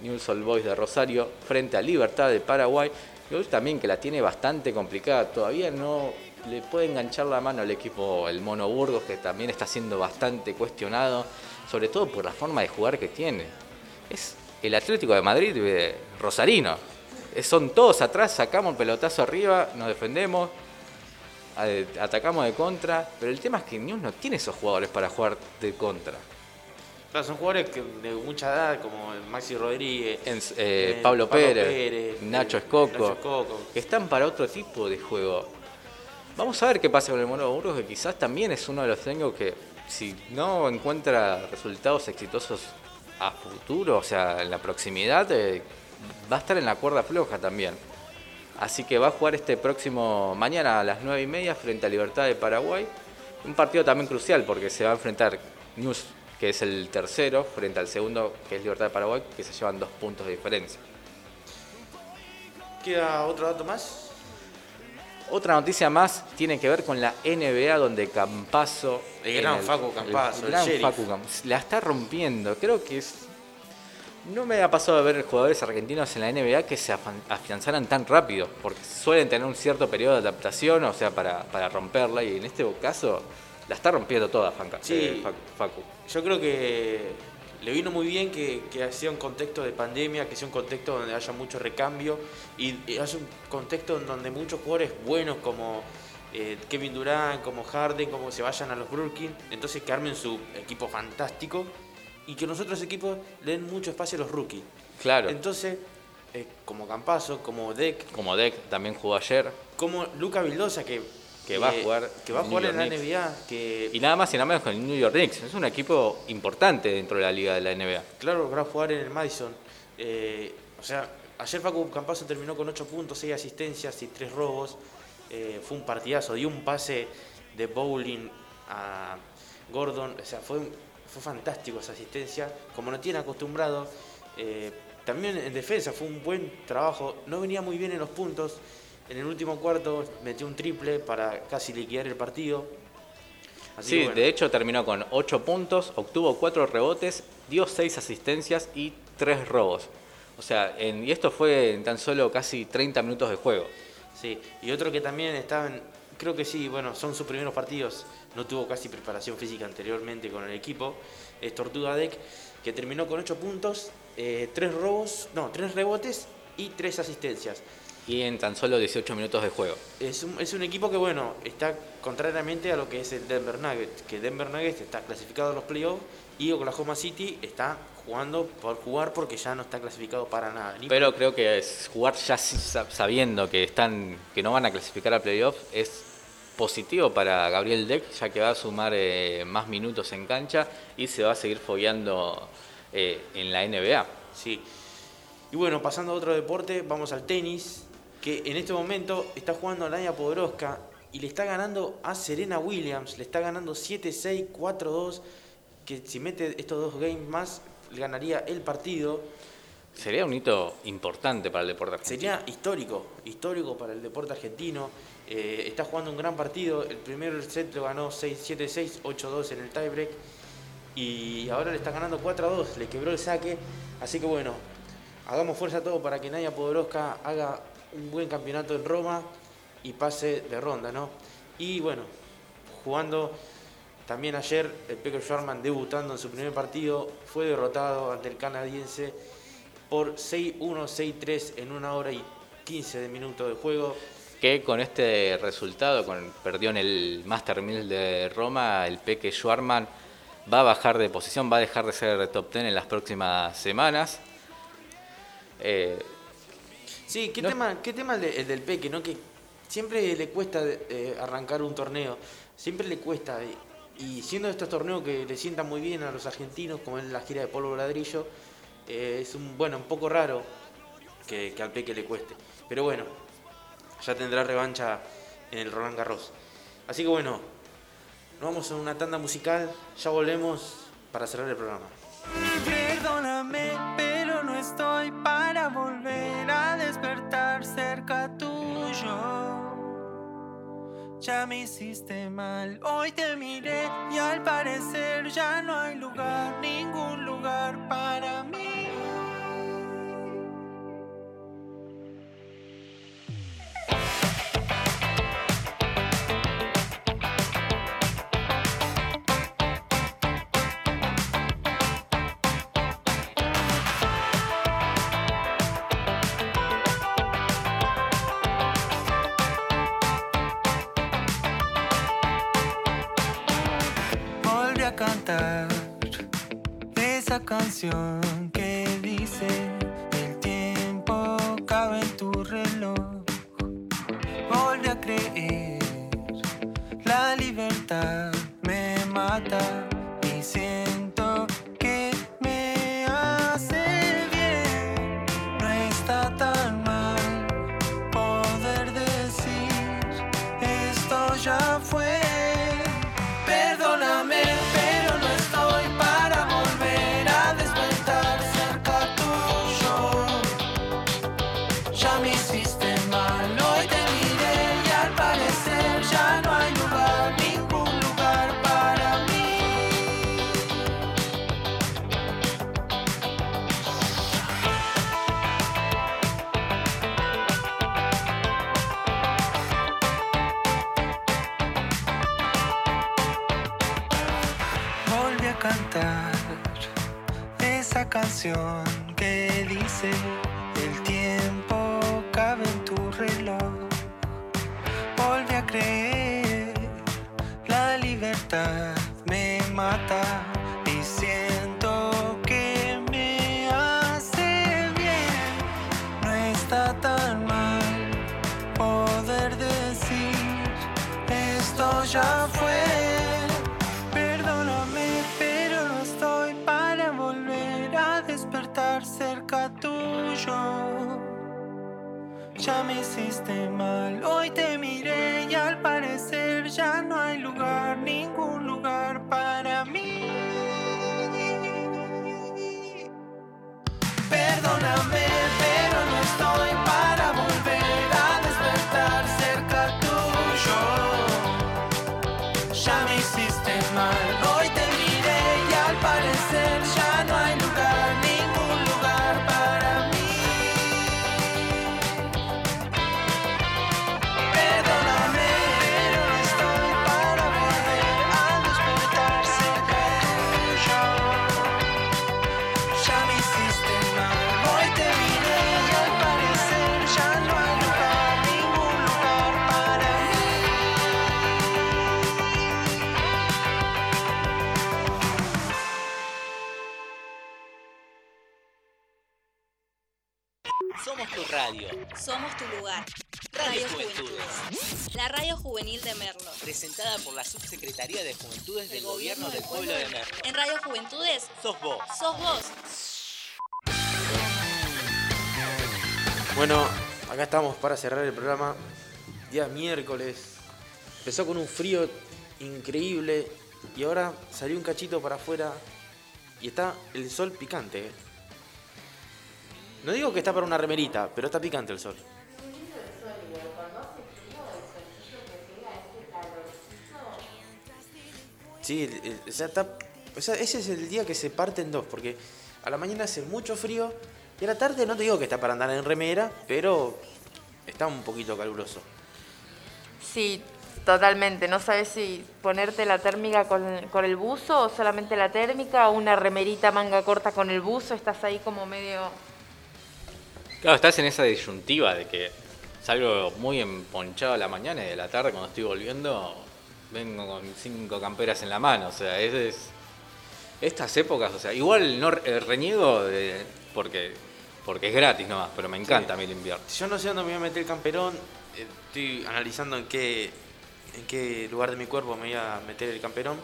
News All Boys de Rosario, frente a Libertad de Paraguay. News también que la tiene bastante complicada, todavía no le puede enganchar la mano al equipo, el Mono Burgos, que también está siendo bastante cuestionado, sobre todo por la forma de jugar que tiene. Es el Atlético de Madrid de Rosarino. Eh, Son todos atrás, sacamos el pelotazo arriba, nos defendemos, eh, atacamos de contra, pero el tema es que News no tiene esos jugadores para jugar de contra.
Claro, son jugadores que- de mucha edad, como Maxi Rodríguez,
En- eh,
eh,
Pablo, Pérez,
eh,
Escoco,
Nacho Escoco.
que están para otro tipo de juego. Vamos a ver qué pasa con el Mono Burgos, que quizás también es uno de los técnicos que, si no encuentra resultados exitosos a futuro, o sea, en la proximidad, eh, va a estar en la cuerda floja también. Así que va a jugar este próximo mañana a las 9 y media frente a Libertad de Paraguay. Un partido también crucial porque se va a enfrentar News, que es el tercero, frente al segundo, que es Libertad de Paraguay, que se llevan dos puntos de diferencia.
¿Queda otro dato más?
Otra noticia más tiene que ver con la NBA, donde Campazo.
El gran Facu Campazzo, el
gran. Facu Camp- La está rompiendo. Creo que es. No me ha pasado a ver jugadores argentinos en la NBA que se afianzaran tan rápido, porque suelen tener un cierto periodo de adaptación, o sea, para, para romperla, y en este caso la está rompiendo toda Fanca-
Sí.
eh, Facu- Facu.
Yo creo que le vino muy bien que, que sea un contexto de pandemia, que sea un contexto donde haya mucho recambio y, y haya un contexto en donde muchos jugadores buenos como eh, Kevin Durant, como Harden, como se vayan a los Brooklyn, entonces que armen su equipo fantástico y que los otros equipos le den mucho espacio a los rookies.
Claro.
Entonces, eh, como Campazo, como Deck,
Como Deck también jugó ayer.
como Luca Vildosa que,
Que va a jugar
que va a jugar en la
Knicks.
NBA, que
Y nada más y nada menos con el New York Knicks. Es un equipo importante dentro de la liga de la NBA.
Claro, va a jugar en el Madison. Eh, o sea, ayer Facu Campazo terminó con 8 puntos, 6 asistencias y 3 robos. Eh, fue un partidazo, dio un pase de bowling a Gordon. O sea, fue, fue fantástico esa asistencia. Como no tiene acostumbrado. Eh, también en defensa fue un buen trabajo. No venía muy bien en los puntos. En el último cuarto metió un triple para casi liquidar el partido. Así
Sí,
bueno.
de hecho terminó con 8 puntos, obtuvo 4 rebotes, dio 6 asistencias y 3 robos. O sea, en- y esto fue en tan solo casi 30 minutos de juego.
Sí, y otro que también estaba en, creo que sí, bueno, son sus primeros partidos, no tuvo casi preparación física anteriormente con el equipo, es Tortuga Deck, que terminó con 8 puntos, 3 robos, no, 3 rebotes y 3 asistencias.
Y en tan solo 18 minutos de juego.
Es un, es un equipo que, bueno, está contrariamente a lo que es el Denver Nuggets, que Denver Nuggets está clasificado a los playoffs y Oklahoma City está jugando por jugar porque ya no está clasificado para nada. Ni
Pero creo que es jugar ya sabiendo que están que no van a clasificar a playoff es positivo para Gabriel Deck, ya que va a sumar eh, más minutos en cancha y se va a seguir fogueando eh, en la NBA.
Sí. Y bueno, pasando a otro deporte, vamos al tenis, que en este momento está jugando Naya Podoroska y le está ganando a Serena Williams, le está ganando 7-6, 4-2, que si mete estos dos games más, le ganaría el partido.
Sería un hito importante para el deporte argentino.
Sería histórico, histórico para el deporte argentino. Eh, está jugando un gran partido. El primer set lo ganó 6-7-6, 8-2 en el tiebreak. Y ahora le está ganando 4-2, le quebró el saque. Así que bueno, hagamos fuerza a todo para que Naya Podoroska haga un buen campeonato en Roma y pase de ronda, ¿no? Y bueno, jugando también ayer, el Pecker Schwarman debutando en su primer partido, fue derrotado ante el canadiense por 6-1, 6-3 en una hora y 15 de minutos de juego.
Que con este resultado, con perdió en el Master 1000 de Roma, el Peque Schwarman va a bajar de posición, va a dejar de ser top 10 en las próximas semanas. Eh,
Sí, ¿qué
No-
tema, qué tema el, de- el del Peque, ¿no? Que siempre le cuesta eh, arrancar un torneo, siempre le cuesta. Y, siendo estos torneos que le sientan muy bien a los argentinos, como es la gira de polvo ladrillo, eh, es un bueno un poco raro que, que al Peque le cueste. Pero bueno, ya tendrá revancha en el Roland Garros. Así que bueno, nos vamos a una tanda musical, ya volvemos para cerrar el programa.
Perdóname, pero no estoy para volver a despertar cerca tuyo. Ya me hiciste mal, hoy te miré y al parecer ya no hay lugar, ningún lugar
Sos vos.
Bueno, acá estamos para cerrar el programa. Día miércoles. Empezó con un frío increíble y ahora salió un cachito para afuera y está el sol picante. eh. No digo que está para una remerita, pero está picante el sol. Sí, sea, está- o sea, ese es el día que se parte en dos, porque a la mañana hace mucho frío y a la tarde no te digo que está para andar en remera, pero está un poquito caluroso.
Sí, totalmente. No sabes si ponerte la térmica con, con el buzo o solamente la térmica o una remerita manga corta con el buzo. Estás ahí como medio...
Claro, estás en esa disyuntiva de que salgo muy emponchado a la mañana y de la tarde cuando estoy volviendo vengo con cinco camperas en la mano. O sea, es, es- estas épocas, o sea, igual no eh, reniego de- porque, porque es gratis nomás, pero me encanta a mí el invierno.
Yo no sé dónde me voy a meter el camperón, eh, estoy analizando en qué, en qué lugar de mi cuerpo me voy a meter el camperón,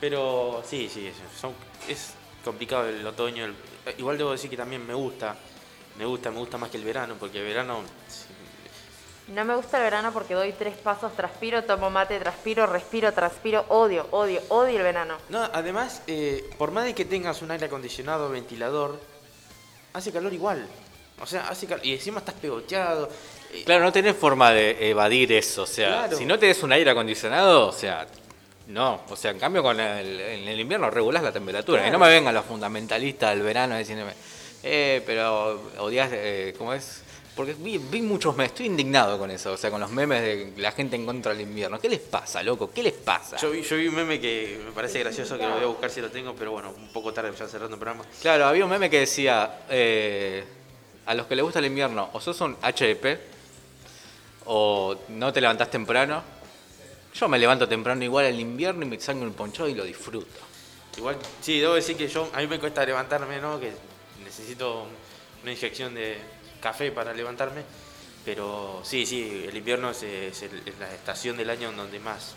pero sí, sí, es, son- es complicado el otoño. el- igual debo decir que también me gusta, me gusta, me gusta más que el verano, porque el verano sí,
No me gusta el verano porque doy tres pasos, transpiro, tomo mate, transpiro, respiro, transpiro, odio, odio, odio el verano.
No, además, eh, por más de que tengas un aire acondicionado, ventilador, hace calor igual. O sea, hace calor. Y encima estás pegoteado. eh,
Claro, no tenés forma de evadir eso. O sea,
Claro.
si no tenés un aire acondicionado, o sea, no. O sea, en cambio, con el, en el invierno regulás la temperatura. Y no
Claro.
me vengan los fundamentalistas del verano diciéndome, eh, pero odias, eh, ¿cómo es? Porque vi, vi muchos memes, estoy indignado con eso, o sea, con los memes de la gente en contra del invierno. ¿Qué les pasa, loco? ¿Qué les pasa?
Yo vi, yo vi un meme que me parece gracioso, que lo voy a buscar si lo tengo, pero bueno, un poco tarde ya cerrando el programa.
Claro, había un meme que decía, eh, a los que les gusta el invierno, o sos un HDP, o no te levantás temprano. Yo me levanto temprano igual al invierno y me salgo el ponchado y lo disfruto.
Igual, sí, debo decir que yo, a mí me cuesta levantarme, ¿no? Que necesito una inyección de café para levantarme. Pero sí, sí, el invierno es, es el- es la estación del año en donde más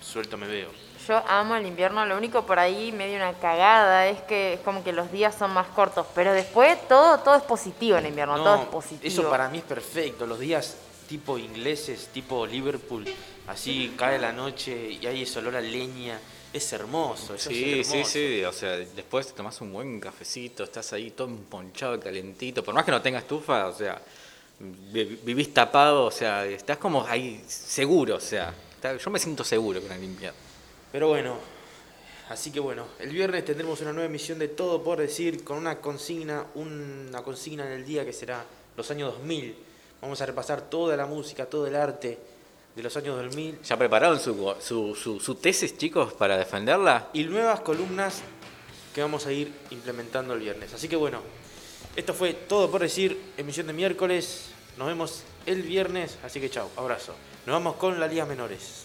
suelto me veo.
Yo amo el invierno, lo único por ahí medio una cagada es que es como que los días son más cortos, pero después todo todo es positivo en invierno, todo es positivo.
Eso para mí es perfecto. Los días tipo ingleses, tipo Liverpool, así cae la noche y hay ese olor a leña. Es hermoso. eso
Sí,
es
sí,
hermoso.
sí, o sea, después te tomás un buen cafecito, estás ahí todo emponchado, calentito, por más que no tengas estufa, o sea, vi- vivís tapado, o sea, estás como ahí seguro, o sea, yo me siento seguro con el invierno.
Pero bueno, así que bueno, el viernes tendremos una nueva emisión de Todo por Decir con una consigna, una consigna en el día que será los años 2000. Vamos a repasar toda la música, todo el arte de los años 2000
¿Ya prepararon su, su, su, su tesis, chicos, para defenderla?
y nuevas columnas que vamos a ir implementando el viernes. Así que bueno, esto fue Todo por Decir, emisión de miércoles. Nos vemos el viernes, así que chao, abrazo. Nos vamos con las ligas menores.